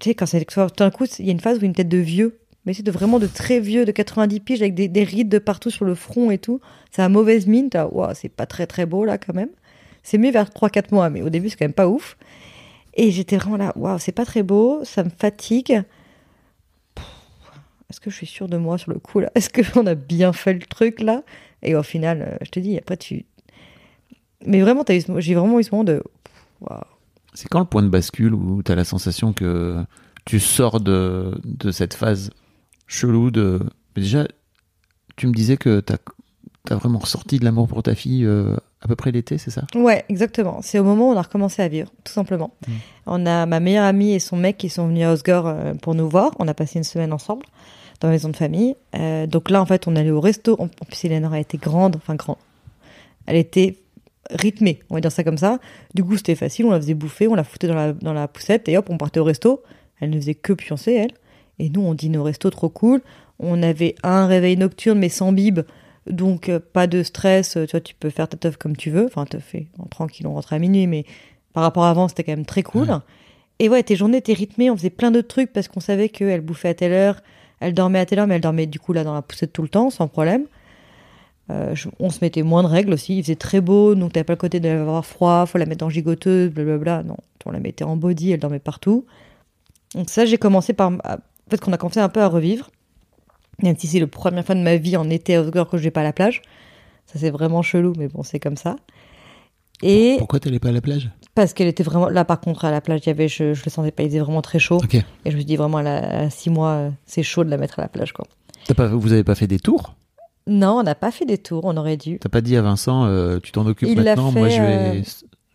A: Tu sais, quand c'est tout d'un coup, il y a une phase où une tête de vieux, mais c'est de vraiment de très vieux, de 90 piges avec des, des rides de partout sur le front et tout. C'est un mauvaise mine, t'as, Ouah, c'est pas très très beau là quand même. C'est mieux vers 3-4 mois, mais au début c'est quand même pas ouf. Et j'étais vraiment là, waouh, c'est pas très beau, ça me fatigue. Est-ce que je suis sûre de moi sur le coup là? Est-ce qu'on a bien fait le truc là? Et au final, euh, je te dis, après tu, mais vraiment, j'ai vraiment eu ce moment de. Waouh.
B: C'est quand le point de bascule où tu as la sensation que tu sors de, de cette phase chelou de. Mais déjà, tu me disais que tu as, vraiment ressorti de l'amour pour ta fille euh, à peu près l'été, c'est ça?
A: Ouais, exactement. C'est au moment où on a recommencé à vivre, tout simplement.
B: Mm.
A: On a ma meilleure amie et son mec qui sont venus à Osgore euh, pour nous voir. On a passé une semaine ensemble dans la maison de famille. Euh, donc là, en fait, on allait au resto. En plus, Eleanor a été grande, enfin grande. Elle était rythmée, on va dire ça comme ça. Du coup, c'était facile. On la faisait bouffer, on la foutait dans la, dans la poussette et hop, on partait au resto. Elle ne faisait que pioncer, elle. Et nous, on dînait au resto, trop cool. On avait un réveil nocturne, mais sans bib. Donc, euh, pas de stress. euh, Tu vois, tu peux faire ta teuf comme tu veux. Enfin, teuf fait en tranquille, on rentre à minuit, mais par rapport à avant, c'était quand même très cool. Et ouais, tes journées étaient rythmées. On faisait plein de trucs parce qu'on savait qu'elle bouffait à telle heure, elle dormait à telle heure, mais elle dormait du coup là dans la poussette tout le temps, sans problème. Euh, je- on se mettait moins de règles aussi. Il faisait très beau, donc t'avais pas le côté d'avoir froid, faut la mettre en gigoteuse, blablabla. Non, on la mettait en body, elle dormait partout. Donc ça, j'ai commencé par... à- En fait, qu'on a commencé un peu à revivre. Même si c'est la première fois de ma vie en été à Osgore que je vais pas à la plage. Ça, c'est vraiment chelou, mais bon, c'est comme ça. Et
B: Pourquoi t'allais pas à la plage?
A: Parce qu'elle était vraiment... Là, par contre, à la plage, il y avait... Je, je le sentais pas, il faisait vraiment très chaud. Et je me suis dit, vraiment, à, la- à six mois, euh, c'est chaud de la mettre à la plage, quoi.
B: T'as Pas, vous avez pas fait des tours?
A: Non, on n'a pas fait des tours, on aurait dû.
B: T'as pas dit à Vincent, euh, tu t'en occupes
A: Il
B: maintenant,
A: fait,
B: moi je vais
A: euh,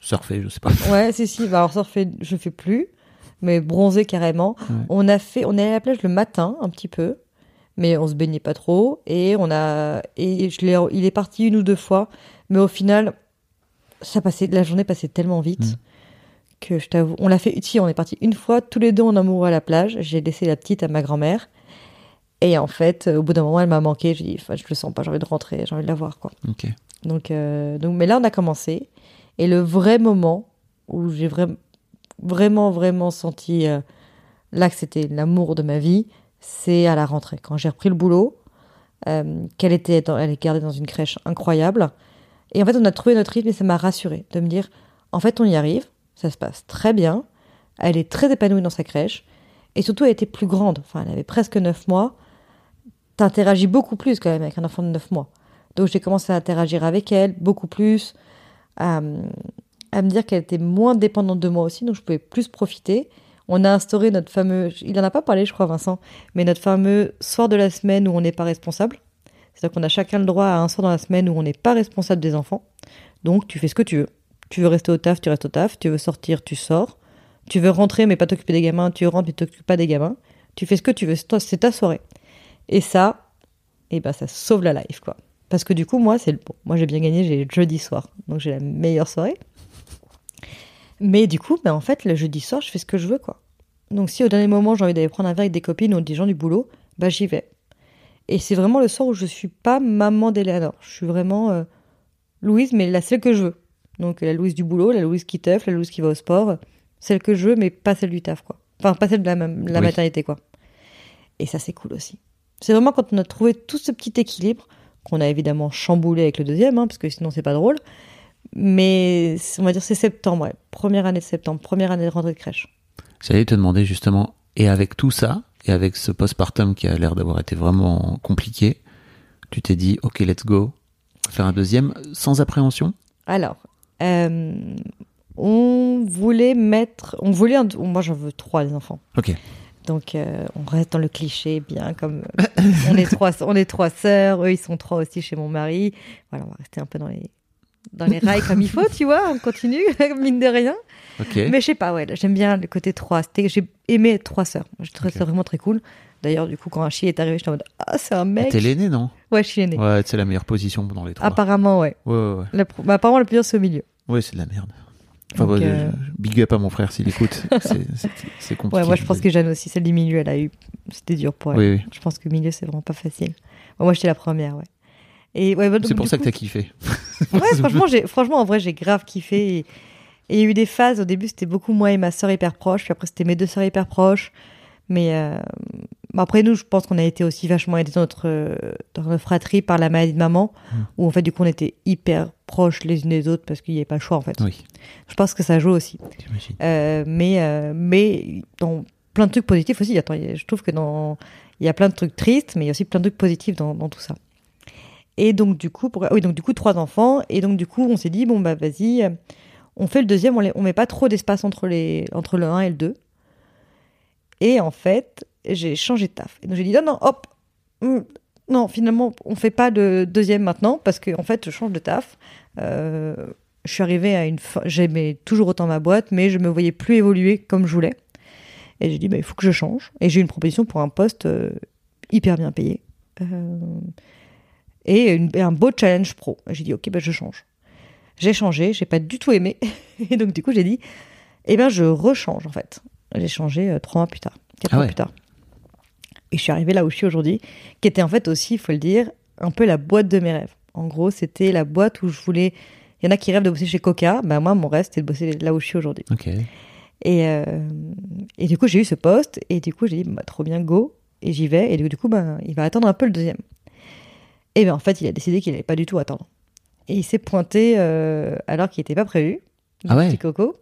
B: surfer, je sais pas.
A: Ouais, si, si. Bah, alors, surfer, je fais plus, mais bronzer carrément.
B: Ouais.
A: On a fait, on est allé à la plage le matin, un petit peu, mais on se baignait pas trop. Et on a, et je l'ai, il est parti une ou deux fois, mais au final, ça passait, la journée passait tellement vite.
B: Mm.
A: Que je t'avoue, on l'a fait, si, on est parti une fois, tous les deux en amoureux à la plage. J'ai laissé la petite à ma grand-mère. Et en fait, au bout d'un moment, elle m'a manqué. Dit, enfin, je le sens pas, j'ai envie de rentrer, j'ai envie de la voir, quoi. Donc, euh, donc, mais là, on a commencé. Et le vrai moment où j'ai vraiment, vraiment, vraiment senti euh, là que c'était l'amour de ma vie, c'est à la rentrée. Quand j'ai repris le boulot, euh, qu'elle était, dans- elle est gardée dans une crèche incroyable. Et en fait, on a trouvé notre rythme et ça m'a rassurée de me dire, en fait, on y arrive, ça se passe très bien. Elle est très épanouie dans sa crèche. Et surtout, elle était plus grande. Enfin, elle avait presque 9 mois. T'interagis beaucoup plus quand même avec un enfant de 9 mois. Donc j'ai commencé à interagir avec elle beaucoup plus, à, me dire qu'elle était moins dépendante de moi aussi, donc je pouvais plus profiter. On a instauré notre fameux, il en a pas parlé je crois Vincent, mais notre fameux soir de la semaine où on n'est pas responsable. C'est-à-dire qu'on a chacun le droit à un soir dans la semaine où on n'est pas responsable des enfants. Donc, tu fais ce que tu veux. Tu veux rester au taf, tu restes au taf. Tu veux sortir, tu sors. Tu veux rentrer, mais pas t'occuper des gamins. Tu rentres, mais t'occupes pas des gamins. Tu fais ce que tu veux. C'est ta soirée. Et ça, eh ben, ça sauve la life, quoi. Parce que du coup, moi, c'est le bon. Moi, j'ai bien gagné. J'ai jeudi soir. Donc, j'ai la meilleure soirée. Mais du coup, ben, en fait, le jeudi soir, je fais ce que je veux, quoi. Donc, si au dernier moment, j'ai envie d'aller prendre un verre avec des copines ou des gens du boulot, bah, j'y vais. Et c'est vraiment le soir où je suis pas maman d'Eleanor. Je suis vraiment euh, Louise, mais la celle que je veux. Donc, la Louise du boulot, la Louise qui teuf, la Louise qui va au sport, celle que je veux, mais pas celle du taf, quoi. Enfin, pas celle de la, la
B: Oui.
A: maternité, quoi. Et ça, c'est cool aussi. C'est vraiment quand on a trouvé tout ce petit équilibre, qu'on a évidemment chamboulé avec le deuxième, hein, parce que sinon, c'est pas drôle. Mais on va dire c'est septembre, ouais. Première année de septembre, première année de rentrée de crèche.
B: J'allais te demander justement, et avec tout ça, et avec ce postpartum qui a l'air d'avoir été vraiment compliqué, tu t'es dit, ok, let's go, faire un deuxième sans appréhension?
A: Alors, euh, on voulait mettre, on voulait, un- moi j'en veux trois des enfants.
B: Ok.
A: Donc euh, on reste dans le cliché, bien comme euh, on est trois, on est trois sœurs, eux ils sont trois aussi chez mon mari. Voilà, on va rester un peu dans les dans les rails comme il faut, tu vois. On continue mine de rien. Mais je sais pas, ouais, j'aime bien le côté trois. J'ai aimé trois sœurs. Moi, J'ai trouvé
B: Ok.
A: ça vraiment très cool. D'ailleurs, du coup, quand Achille est arrivé, j'étais en mode ah c'est un mec.
B: T'es l'aîné, non?
A: Ouais, je suis aînée.
B: Ouais, c'est la meilleure position dans les trois.
A: Apparemment, ouais.
B: Ouais, ouais, ouais.
A: La bah, apparemment, le plus dur c'est au milieu.
B: Ouais, c'est de la merde. Enfin,
A: Donc,
B: ouais,
A: euh,
B: big up à mon frère s'il écoute. C'est- compliqué.
A: Ouais, moi je pense que Jeanne aussi, celle du milieu, elle a eu. C'était dur pour elle.
B: Oui, oui.
A: Je pense que milieu, c'est vraiment pas facile. Moi, moi, j'étais la première, ouais. Ouais, bah,
B: C'est pour ça que t'as kiffé.
A: Ouais, franchement, franchement, en vrai, j'ai grave kiffé. Et il y a eu des phases. Au début, c'était beaucoup moi et ma sœur hyper proches. Puis après, c'était mes deux sœurs hyper proches. Mais euh, après, nous, je pense qu'on a été aussi vachement aidés dans notre, dans notre fratrie par la maladie de maman.
B: Mm.
A: Où en fait, du coup, on était hyper proches les unes des autres parce qu'il n'y avait pas le choix, en fait.
B: Oui,
A: Je pense que ça joue aussi. Euh, mais, euh, mais dans plein de trucs positifs aussi. Attends, je trouve que dans il y a plein de trucs tristes, mais il y a aussi plein de trucs positifs dans, dans tout ça. Et donc du coup, pour... oui, donc du coup trois enfants. Et donc du coup, on s'est dit bon bah vas-y, on fait le deuxième. On, les... on met pas trop d'espace entre les entre le 1 et le 2. Et en fait, j'ai changé de taf. Donc j'ai dit non non hop. hum, non, finalement, on fait pas de deuxième maintenant parce que en fait, je change de taf. Euh, je suis arrivée à une fin. J'aimais toujours autant ma boîte, mais je me voyais plus évoluer comme je voulais. Et j'ai dit, bah, il faut que je change. Et j'ai eu une proposition pour un poste euh, hyper bien payé. Euh, et, un beau challenge pro. J'ai dit, ok, bah, je change. J'ai changé, j'ai pas du tout aimé. Et donc, du coup, j'ai dit, eh ben, je rechange, en fait. J'ai changé euh, trois mois plus tard, quatre
B: Ah
A: mois
B: ouais.
A: plus tard. Et je suis arrivée là où je suis aujourd'hui, qui était en fait aussi, il faut le dire, un peu la boîte de mes rêves. En gros, c'était la boîte où je voulais. Il y en a qui rêvent de bosser chez Coca. Ben moi, mon rêve, c'était de bosser là où je suis aujourd'hui.
B: Ok.
A: Et, euh, et du coup, j'ai eu ce poste. Et du coup, j'ai dit, bah, trop bien, go. Et j'y vais. Et du coup, ben, il va attendre un peu le deuxième. Et ben, en fait, il a décidé qu'il n'allait pas du tout attendre. Et il s'est pointé euh, alors qu'il n'était pas prévu.
B: Ah ouais.
A: Petit coco.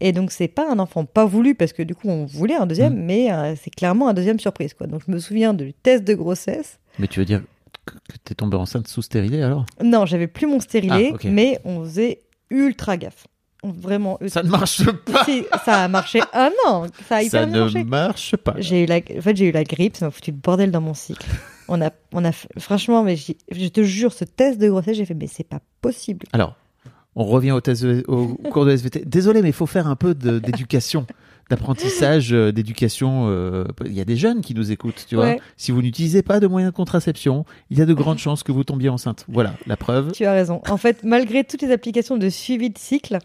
A: Et donc, c'est pas un enfant pas voulu, parce que du coup, on voulait un deuxième,
B: Mm.
A: mais euh, c'est clairement un deuxième surprise. Quoi. Donc, je me souviens du test de grossesse.
B: Mais tu veux dire que t'es tombée enceinte sous stérilé alors?
A: Non, j'avais plus mon stérilet,
B: Ah, ok.
A: mais on faisait ultra gaffe. Vraiment.
B: Ça ne marche pas
A: Si, ça a marché un an. Ça a hyper
B: Ça
A: bien
B: ne
A: marché.
B: marche pas.
A: J'ai eu la, en fait, j'ai eu la grippe, ça m'a foutu le bordel dans mon cycle. On a, on a, franchement, mais je te jure, ce test de grossesse, j'ai fait, mais c'est pas possible.
B: Alors, on revient au, cours de SVT. Désolé, mais il faut faire un peu d'éducation, d'apprentissage, euh, d'éducation. euh, Il y a des jeunes qui nous écoutent, tu vois.
A: Ouais.
B: Si vous n'utilisez pas de moyens de contraception, il y a de grandes chances que vous tombiez enceinte. Voilà, la preuve,
A: Tu as raison. En fait, malgré toutes les applications de suivi de cycle,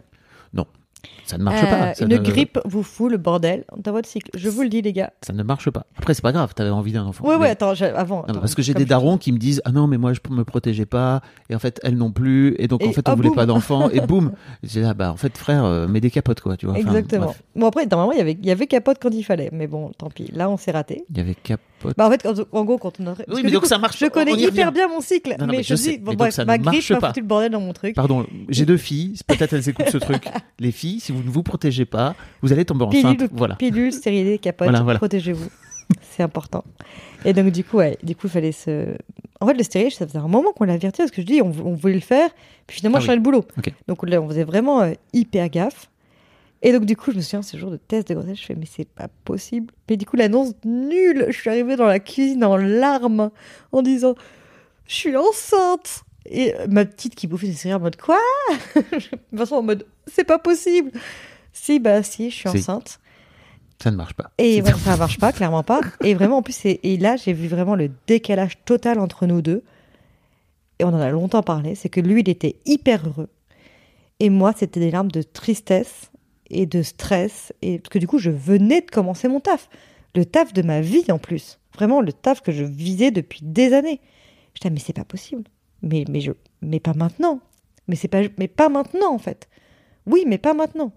B: ça ne marche
A: euh,
B: pas. Ça
A: une
B: ne,
A: grippe vous fout le bordel dans votre cycle. Je vous le dis, les gars.
B: Ça ne marche pas. Après, c'est pas grave, t'avais envie d'un enfant. Mais-
A: ouais, attends, avant.
B: Non,
A: attends,
B: parce que j'ai des
A: je-
B: darons qui me disent ah non mais moi je me protégeais pas et en fait elles non plus et donc en fait on
A: ah,
B: voulait
A: boum.
B: pas d'enfants et boum j'ai là bah en fait frère euh, mets des capotes quoi tu vois Enfin,
A: Exactement.
B: bref.
A: Bon, après, normalement, il y avait, il y avait capote quand il fallait. Mais bon, tant pis. Là, on s'est raté.
B: il y avait capote
A: Bah, en fait, en gros, quand on a. parce
B: oui mais donc
A: coup,
B: ça marche
A: Je
B: on
A: connais hyper bien mon cycle, mais, je, dis, bon, bref,
B: ne
A: ma grippe m'a
B: pas.
A: foutu le bordel dans mon truc.
B: pardon j'ai deux filles peut-être elles écoutent ce truc les filles si vous ne vous protégez pas vous allez tomber enceinte
A: Pilule,
B: voilà
A: pilule, stérilité, capote,
B: Voilà, voilà.
A: protégez-vous. C'est important. Et donc, du coup, ouais, du coup, il fallait se. En fait, le stérile, ça faisait un moment qu'on l'a averti, parce que je dis, on, on voulait le faire, puis finalement,
B: Ah
A: je
B: oui.
A: changeais le boulot.
B: Ok.
A: Donc là, on faisait vraiment euh, hyper gaffe. Et donc, du coup, je me souviens, ce jour de test de grossesse, je fais, mais c'est pas possible. Mais du coup, l'annonce nulle, je suis arrivée dans la cuisine en larmes, en disant, je suis enceinte. Et ma petite qui bouffait ses céréales en mode quoi? Vincent en mode c'est pas possible. Si, bah si, je suis
B: Si.
A: enceinte.
B: Ça ne marche pas.
A: Et ouais, ça marche pas, clairement pas. Et vraiment, en plus, et là, j'ai vu vraiment le décalage total entre nous deux. Et on en a longtemps parlé. C'est que lui, il était hyper heureux. Et moi, c'était des larmes de tristesse et de stress. Et parce que du coup, je venais de commencer mon taf. Le taf de ma vie, en plus. Vraiment, le taf que je visais depuis des années. Je disais, mais c'est pas possible. Mais, mais, je, mais pas maintenant. Mais, c'est pas, mais pas maintenant, en fait. Oui, mais pas maintenant.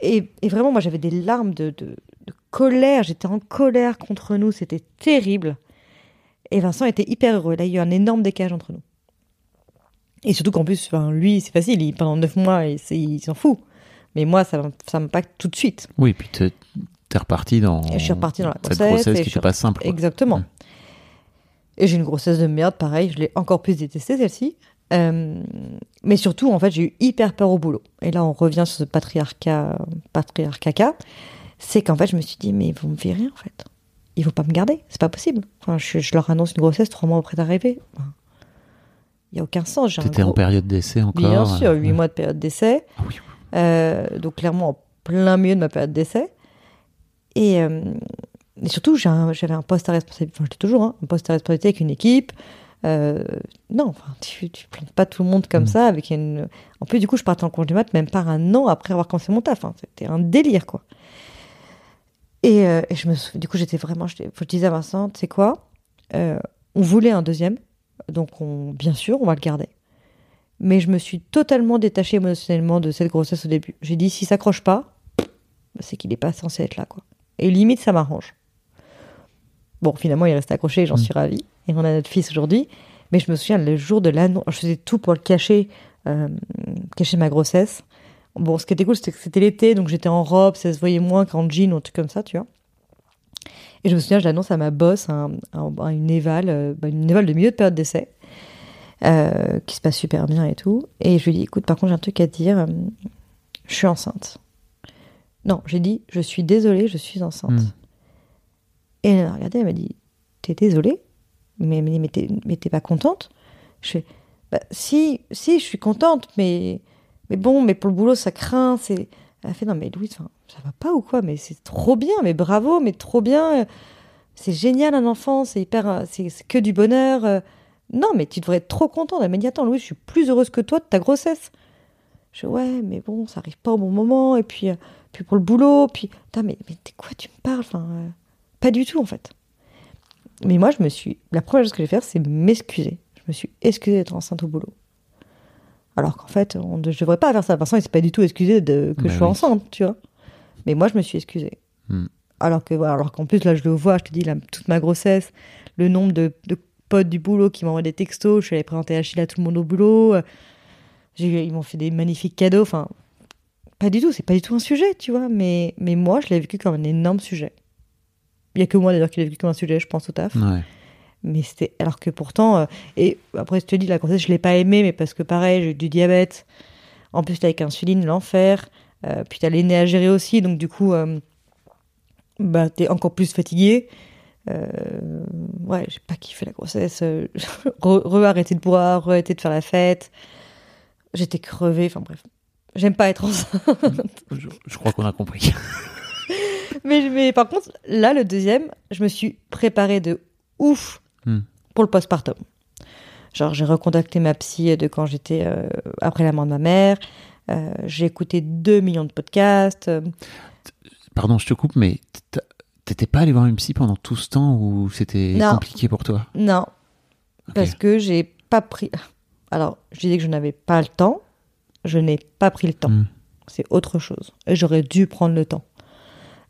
A: Et, et vraiment, moi, j'avais des larmes de, de- de colère. J'étais en colère contre nous. C'était terrible. Et Vincent était hyper heureux. Là, il y a eu un énorme décalage entre nous. Et surtout qu'en plus, enfin, lui, c'est facile. Il, pendant neuf mois, il, s'en fout. Mais moi, ça, ça m'impacte tout de suite.
B: Oui, puis t'es t'es reparti dans.
A: Et je suis repartie dans la et
B: qui n'était pas simple. quoi.
A: Exactement. Et j'ai une grossesse de merde, pareil, je l'ai encore plus détestée celle-ci. Euh, mais surtout, en fait, j'ai eu hyper peur au boulot. Et là, on revient sur ce patriarcat, patriarcat, c'est qu'en fait, je me suis dit, mais vous me virez, en fait. Ils vont pas me garder, c'est pas possible. Enfin, je, je leur annonce une grossesse trois mois après d'arriver. Enfin, Il y a aucun sens.
B: T'étais en
A: gros-
B: période d'essai encore.
A: Bien sûr,
B: euh,
A: huit
B: ouais.
A: mois de période d'essai.
B: Ah oui.
A: Euh, donc clairement en plein milieu de ma période d'essai. Et, euh, et surtout, j'avais un poste à responsabilité, enfin, j'étais toujours, hein, un poste à responsabilité avec une équipe. Euh, non, enfin, tu, tu plantes pas tout le monde comme
B: Mm.
A: ça. Avec une... En plus, du coup, je partais en congé mat même pas un an après avoir commencé mon taf. hein. C'était un délire, quoi. Et, euh, et je me sou- du coup, j'étais vraiment. Je disais à Vincent, tu sais quoi Euh, On voulait un deuxième. Donc, on, bien sûr, on va le garder. Mais je me suis totalement détachée émotionnellement de cette grossesse au début. J'ai dit, si ça accroche pas, c'est qu'il n'est pas censé être là, quoi. Et limite, ça m'arrange. Bon, finalement, il est resté accroché j'en
B: Mm.
A: suis ravie. Et on a notre fils aujourd'hui. Mais je me souviens, le jour de l'annonce, je faisais tout pour le cacher, euh, cacher ma grossesse. Bon, ce qui était cool, c'était que c'était l'été, donc j'étais en robe, ça se voyait moins qu'en jean ou un truc comme ça, tu vois. Et je me souviens, je l'annonce à ma boss, à, un- à une éval, euh, bah, une éval de milieu de période d'essai, euh, qui se passe super bien et tout. Et je lui dis, écoute, par contre, j'ai un truc à te dire, je suis enceinte. Non, j'ai dit, je suis désolée, je suis enceinte.
B: Mm.
A: Et elle m'a regardé, elle m'a dit, t'es désolée Mais, mais, mais t'es mais t'es pas contente Je fais, bah, si, si, je suis contente, mais, mais bon, mais pour le boulot, ça craint. C'est... Elle a fait, non, mais Louise, ça va pas ou quoi Mais c'est trop bien, mais bravo, mais trop bien. C'est génial un enfant, c'est hyper, c'est que du bonheur. euh. Non, mais tu devrais être trop contente. Elle m'a dit, attends, Louise, je suis plus heureuse que toi de ta grossesse. Je ouais, mais bon, ça arrive pas au bon moment. Et puis, euh, puis pour le boulot, puis, mais, mais t'es quoi, tu me parles euh, Pas du tout, en fait. Mais moi, je me suis. La première chose que je vais faire, c'est m'excuser. Je me suis excusée d'être enceinte au boulot. Alors qu'en fait, on ne je devrais pas faire ça. Vincent, il s'est pas du tout excusé de, que
B: Bah
A: je sois
B: oui.
A: enceinte, tu vois. Mais moi, je me suis excusée.
B: Hmm.
A: Alors que, voilà, alors qu'en plus, là, je le vois, je te dis, là, toute ma grossesse, le nombre de, de potes du boulot qui m'envoient des textos, je suis allée présenter Achille à tout le monde au boulot. j'ai ils m'ont fait des magnifiques cadeaux. Enfin, pas du tout, c'est pas du tout un sujet, tu vois. Mais, mais moi, je l'ai vécu comme un énorme sujet. Il y a que moi d'ailleurs qui l'ai vécu comme un sujet, je pense au taf.
B: Ouais.
A: Mais c'était. Alors que pourtant. euh, et après, je te dis, la grossesse, je l'ai pas aimée, mais parce que pareil, j'ai eu du diabète. En plus, t'as avec insuline, l'enfer. Euh, puis t'as l'aîné à gérer aussi, donc du coup, euh, bah, t'es encore plus fatigué. Euh, ouais, j'ai pas kiffé la grossesse. euh, re, re- arrêter de boire, re- arrêter de faire la fête. J'étais crevée, enfin bref. J'aime pas être enceinte.
B: Je, je crois qu'on a compris.
A: mais, mais par contre, là, le deuxième, je me suis préparée de ouf
B: Hmm.
A: pour le postpartum. Genre, j'ai recontacté ma psy de quand j'étais euh, après la mort de ma mère. Euh, j'ai écouté 2 millions de podcasts. Euh,
B: Pardon, je te coupe, mais t'étais pas allé voir une psy pendant tout ce temps où c'était compliqué pour toi?
A: Non, parce que j'ai pas pris. Alors, je disais que je n'avais pas le temps. Je n'ai pas pris le temps.
B: Hmm.
A: C'est autre chose. Et j'aurais dû prendre le temps.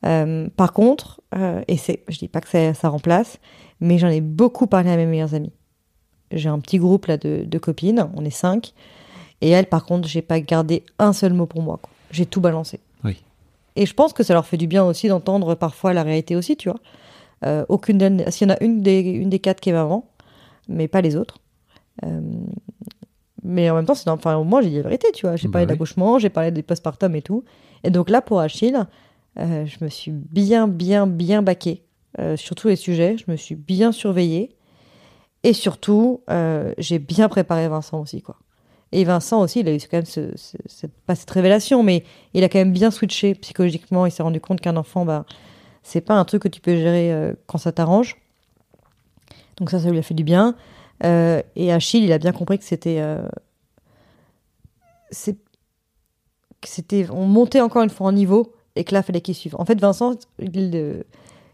A: Euh, par contre, euh, et c'est, je dis pas que ça, ça remplace, mais j'en ai beaucoup parlé à mes meilleures amies. J'ai un petit groupe là de, de copines, on est cinq, et elles, par contre, j'ai pas gardé un seul mot pour moi. J'ai tout balancé.
B: Oui.
A: Et je pense que ça leur fait du bien aussi d'entendre parfois la réalité aussi, tu vois. Euh, aucune d'elles- s'il y en a une des, une des quatre qui est maman, mais pas les autres. Mais en même temps, c'est enfin, moi, j'ai dit la vérité, tu vois. J'ai
B: Bah
A: parlé
B: oui.
A: d'accouchement, j'ai parlé des postpartum et tout. Et donc là, pour Achille, euh, je me suis bien, bien, bien baquée euh, sur tous les sujets. Je me suis bien surveillée. Et surtout, euh, j'ai bien préparé Vincent aussi, quoi. Et Vincent aussi, il a eu quand même ce, ce- cette, pas cette révélation, mais il a quand même bien switché psychologiquement. Il s'est rendu compte qu'un enfant, bah, c'est pas un truc que tu peux gérer quand ça t'arrange. Donc ça, ça lui a fait du bien. Et Achille, il a bien compris que c'était, c'était, on montait encore une fois en niveau et que là, fallait qu'il suive. En fait, Vincent, il, euh,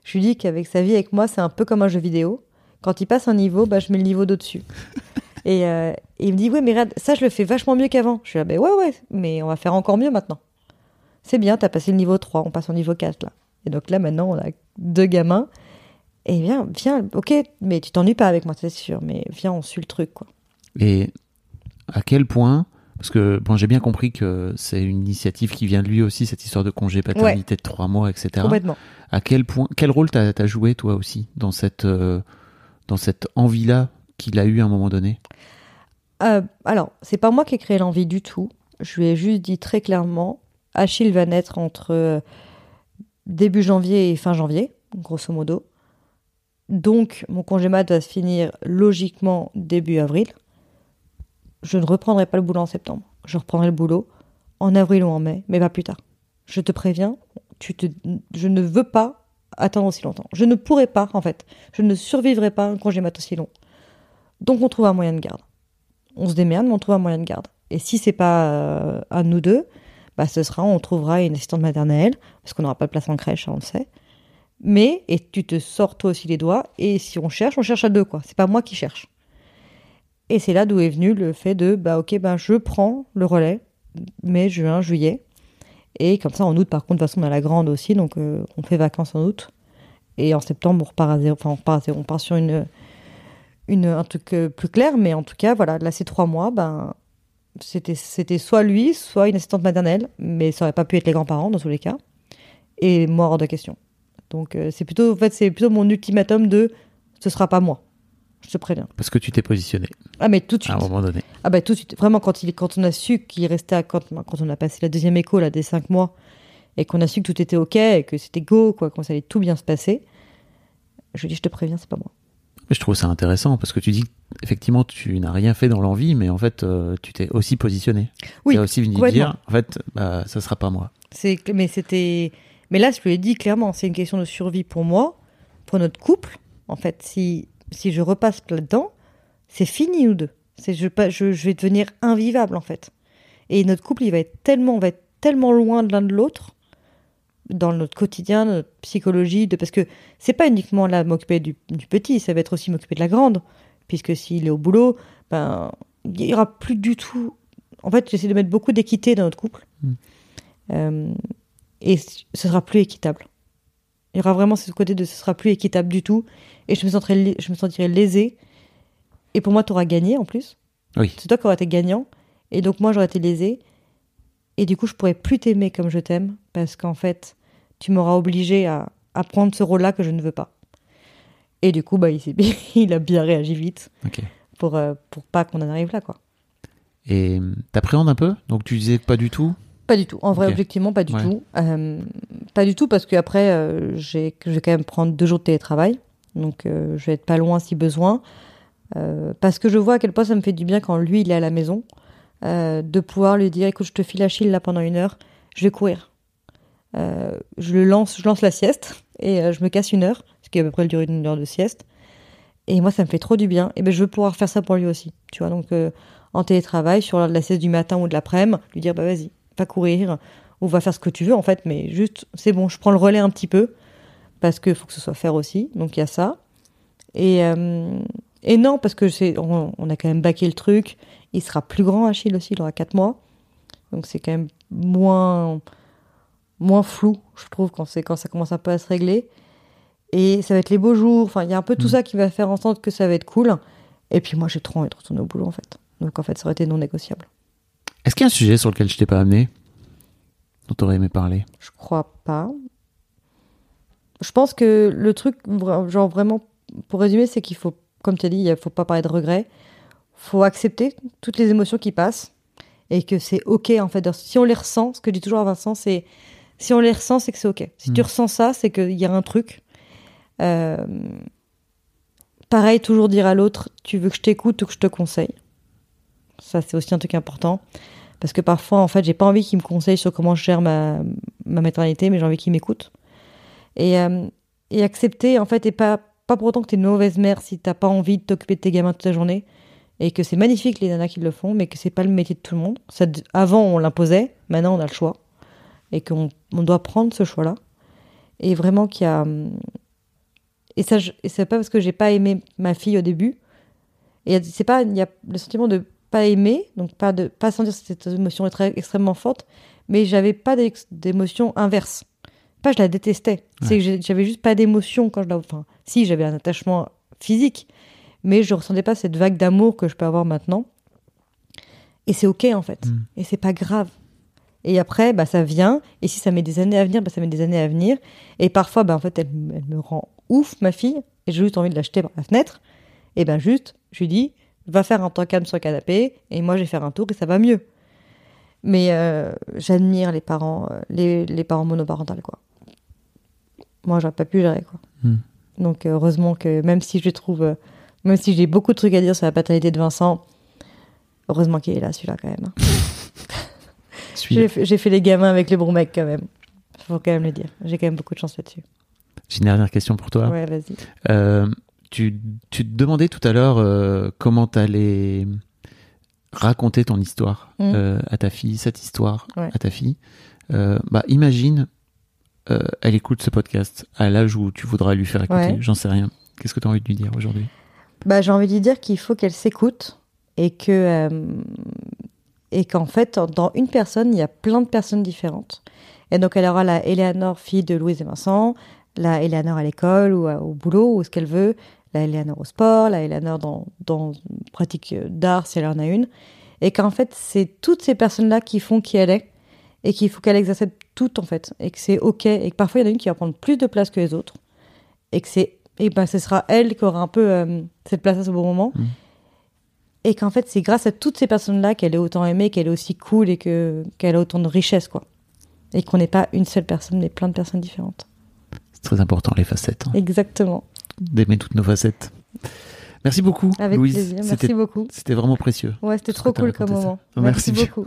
A: je lui dis qu'avec sa vie, avec moi, c'est un peu comme un jeu vidéo. Quand il passe un niveau, bah, je mets le niveau d'au-dessus. et, euh, et il me dit, ouais, mais regarde, ça, je le fais vachement mieux qu'avant. Je suis là, ben ouais, ouais, mais on va faire encore mieux maintenant. C'est bien, t'as passé le niveau 3, on passe au niveau 4 là. Et donc là, maintenant, on a deux gamins. Et viens, viens, ok, mais tu t'ennuies pas avec moi, c'est sûr, mais viens, on suit le truc, quoi.
B: Et à quel point, parce que bon, j'ai bien compris que c'est une initiative qui vient de lui aussi, cette histoire de congé paternité de trois mois, etc.
A: Complètement.
B: À quel point, quel rôle t'as as joué toi aussi dans cette euh, dans cette envie-là qu'il a eu à un moment donné?
A: Euh, alors, c'est pas moi qui ai créé l'envie du tout. Je lui ai juste dit très clairement, Achille va naître entre euh, début janvier et fin janvier, grosso modo. Donc, mon congé mat va se finir logiquement début avril. Je ne reprendrai pas le boulot en septembre. Je reprendrai le boulot en avril ou en mai, mais pas plus tard. Je te préviens, tu te, je ne veux pas attendre aussi longtemps. Je ne pourrai pas, en fait. Je ne survivrai pas à un congé mat aussi long. Donc, on trouve un moyen de garde on se démerde, mais on trouve un moyen de garde. Et si c'est pas euh, à nous deux, bah ce sera, on trouvera une assistante maternelle, parce qu'on n'aura pas de place en crèche, ça, on le sait. Mais, et tu te sors toi aussi les doigts, et si on cherche, on cherche à deux, quoi. C'est pas moi qui cherche. Et c'est là d'où est venu le fait de, bah ok, bah je prends le relais, mai, juin, juillet. Et comme ça, en août, par contre, de toute façon, on a la grande aussi, donc euh, on fait vacances en août. Et en septembre, on repart enfin, on part sur une, une, un truc euh, plus clair, mais en tout cas, voilà, là, ces trois mois, ben, c'était, c'était soit lui, soit une assistante maternelle, mais ça aurait pas pu être les grands-parents dans tous les cas. Et moi, hors de question. Donc, euh, c'est plutôt, en fait, c'est plutôt mon ultimatum de ce sera pas moi. Je te préviens.
B: Parce que tu t'es positionné
A: Ah, mais tout de
B: à un
A: suite.
B: moment donné.
A: Ah, bah, tout de suite. Vraiment, quand, il, quand on a su qu'il restait à, quand, quand on a passé la deuxième écho, là, des cinq mois, et qu'on a su que tout était OK, et que c'était go, quoi, qu'on allait tout bien se passer, je lui dis, je te préviens, c'est pas moi.
B: Je trouve ça intéressant parce que tu dis effectivement tu n'as rien fait dans l'envie, mais en fait euh, tu t'es aussi positionné.
A: Oui,
B: tu as aussi venu dire en fait bah, ça sera pas moi.
A: C'est, mais c'était, mais là, je lui ai dit clairement, c'est une question de survie pour moi, pour notre couple. En fait, si si je repasse là-dedans, c'est fini nous deux. C'est je, je je vais devenir invivable en fait. Et notre couple, il va être tellement, on va être tellement loin de l'un de l'autre dans notre quotidien, notre psychologie, de parce que c'est pas uniquement là m'occuper du, du petit, ça va être aussi m'occuper de la grande, puisque s'il est au boulot, ben il y aura plus du tout. En fait, j'essaie de mettre beaucoup d'équité dans notre couple.
B: Mm.
A: Euh, et ce sera plus équitable. Il y aura vraiment ce côté de ce sera plus équitable du tout. Et je me sentirai, lé- je me sentirai lésée. Et pour moi, tu auras gagné en plus.
B: Oui.
A: C'est toi qui auras été gagnant. Et donc moi, j'aurais été lésée. Et du coup, je pourrais plus t'aimer comme je t'aime. Parce qu'en fait, tu m'auras obligé à, à prendre ce rôle-là que je ne veux pas. Et du coup, bah, il, s'est- il a bien réagi vite pour, euh, pour pas qu'on en arrive là, quoi.
B: Et t'appréhendes un peu? Donc tu disais pas du tout?
A: Pas du tout. En vrai, objectivement, pas du
B: Ouais.
A: tout. Euh, pas du tout parce qu'après, euh, j'ai, je vais quand même prendre deux jours de télétravail. Donc, euh, je vais être pas loin si besoin. Euh, parce que je vois à quel point ça me fait du bien quand lui, il est à la maison. euh, de pouvoir lui dire, écoute, je te file Achille là pendant une heure. Je vais courir. Je le lance, je lance la sieste et je me casse une heure, ce qui est à peu près le durée d'une heure de sieste. Et moi, ça me fait trop du bien. Et ben, je veux pouvoir faire ça pour lui aussi. Tu vois, donc en télétravail, sur l'heure de la sieste du matin ou de l'après-midi, lui dire, bah vas-y, va courir ou va faire ce que tu veux en fait, mais juste, c'est bon, je prends le relais un petit peu parce qu'il faut que ce soit faire aussi. Donc il y a ça. Et, euh, et non, parce que c'est, on, on a quand même baqué le truc. Il sera plus grand, Achille aussi, il aura 4 mois. Donc c'est quand même moins, moins flou, je trouve, quand, c'est, quand ça commence un peu à se régler. Et ça va être les beaux jours. Enfin, il y a un peu tout
B: Mm.
A: ça qui va faire en sorte que ça va être cool. Et puis moi, j'ai trop envie de retourner au boulot, en fait. Donc en fait, ça aurait été non négociable.
B: Est-ce qu'il y a un sujet sur lequel je t'ai pas amené dont t'aurais aimé parler?
A: Je crois pas. Je pense que le truc, genre vraiment, pour résumer, c'est qu'il faut, comme tu as dit, il faut pas parler de regrets. faut accepter toutes les émotions qui passent et que c'est OK, en fait. Si on les ressent, ce que je dis toujours à Vincent, c'est si on les ressent, c'est que c'est OK. Si tu
B: Mm.
A: ressens ça, c'est qu'il y a un truc. Euh, pareil, toujours dire à l'autre, tu veux que je t'écoute ou que je te conseille. Ça, c'est aussi un truc important. Parce que parfois, en fait, j'ai pas envie qu'il me conseille sur comment je gère ma, ma maternité, mais j'ai envie qu'il m'écoute. Et, euh, et accepter, en fait, et pas, pas pour autant que tu es une mauvaise mère si t'as pas envie de t'occuper de tes gamins toute la journée. Et que c'est magnifique les nanas qui le font, mais que c'est pas le métier de tout le monde. Ça, avant, on l'imposait, maintenant, on a le choix. Et qu'on on doit prendre ce choix-là. Et vraiment qu'il y a. Et ça, et c'est pas parce que j'ai pas aimé ma fille au début. Et c'est pas. Il y a le sentiment de pas aimer, donc pas de pas sentir cette émotion est très, extrêmement forte, mais j'avais pas d'émotion inverse. Pas je la détestais, c'est que j'avais juste pas d'émotion quand je la. Enfin, si j'avais un attachement physique, mais je ressentais pas cette vague d'amour que je peux avoir maintenant. Et c'est ok en fait,
B: Mm.
A: et c'est pas grave. Et après, bah, ça vient. Et si ça met des années à venir, bah, ça met des années à venir. Et parfois, bah, en fait, elle, elle me rend ouf, ma fille. Et j'ai juste envie de l'acheter par la fenêtre. Et ben juste, je lui dis, va faire un temps calme sur le canapé. Et moi, je vais faire un tour et ça va mieux. Mais euh, j'admire les parents, euh, les, les parents monoparentales, quoi. Moi, j'aurais pas pu gérer, quoi.
B: Hmm.
A: Donc, euh, heureusement que même si je trouve, euh, même si j'ai beaucoup de trucs à dire sur la paternité de Vincent, heureusement qu'il est là, celui-là, quand même. hein. J'ai fait, les gamins avec les bons mecs quand même. Faut quand même le dire. J'ai quand même beaucoup de chance là-dessus.
B: J'ai une dernière question pour toi.
A: Ouais, vas-y.
B: Euh, tu, tu te demandais tout à l'heure euh, comment t'allais raconter ton histoire
A: Mm.
B: euh, à ta fille, cette histoire
A: Ouais.
B: à ta fille. Bah, imagine, euh, elle écoute ce podcast à l'âge où tu voudras lui faire écouter.
A: Ouais.
B: J'en sais rien. Qu'est-ce que tu as envie de lui dire aujourd'hui?
A: Bah, j'ai envie de lui dire qu'il faut qu'elle s'écoute et que euh, et qu'en fait, dans une personne, il y a plein de personnes différentes. Et donc, elle aura la Eleanor, fille de Louise et Vincent, la Eleanor à l'école ou à- au boulot ou ce qu'elle veut, la Eleanor au sport, la Eleanor dans, dans une pratique d'art si elle en a une. Et qu'en fait, c'est toutes ces personnes-là qui font qui elle est et qu'il faut qu'elle les accepte toutes en fait. Et que c'est OK. Et que parfois, il y en a une qui va prendre plus de place que les autres. Et que c'est et ben ce sera elle qui aura un peu euh, cette place à ce bon moment.
B: Mhm.
A: Et qu'en fait, c'est grâce à toutes ces personnes-là qu'elle est autant aimée, qu'elle est aussi cool et que qu'elle a autant de richesse, quoi. Et qu'on n'est pas une seule personne, mais plein de personnes différentes.
B: C'est très important, les facettes. hein.
A: Exactement.
B: D'aimer toutes nos facettes. Merci beaucoup,
A: Avec
B: Louise.
A: plaisir. Merci beaucoup.
B: C'était vraiment précieux.
A: Ouais, c'était trop cool comme moment.
B: Merci
A: beaucoup.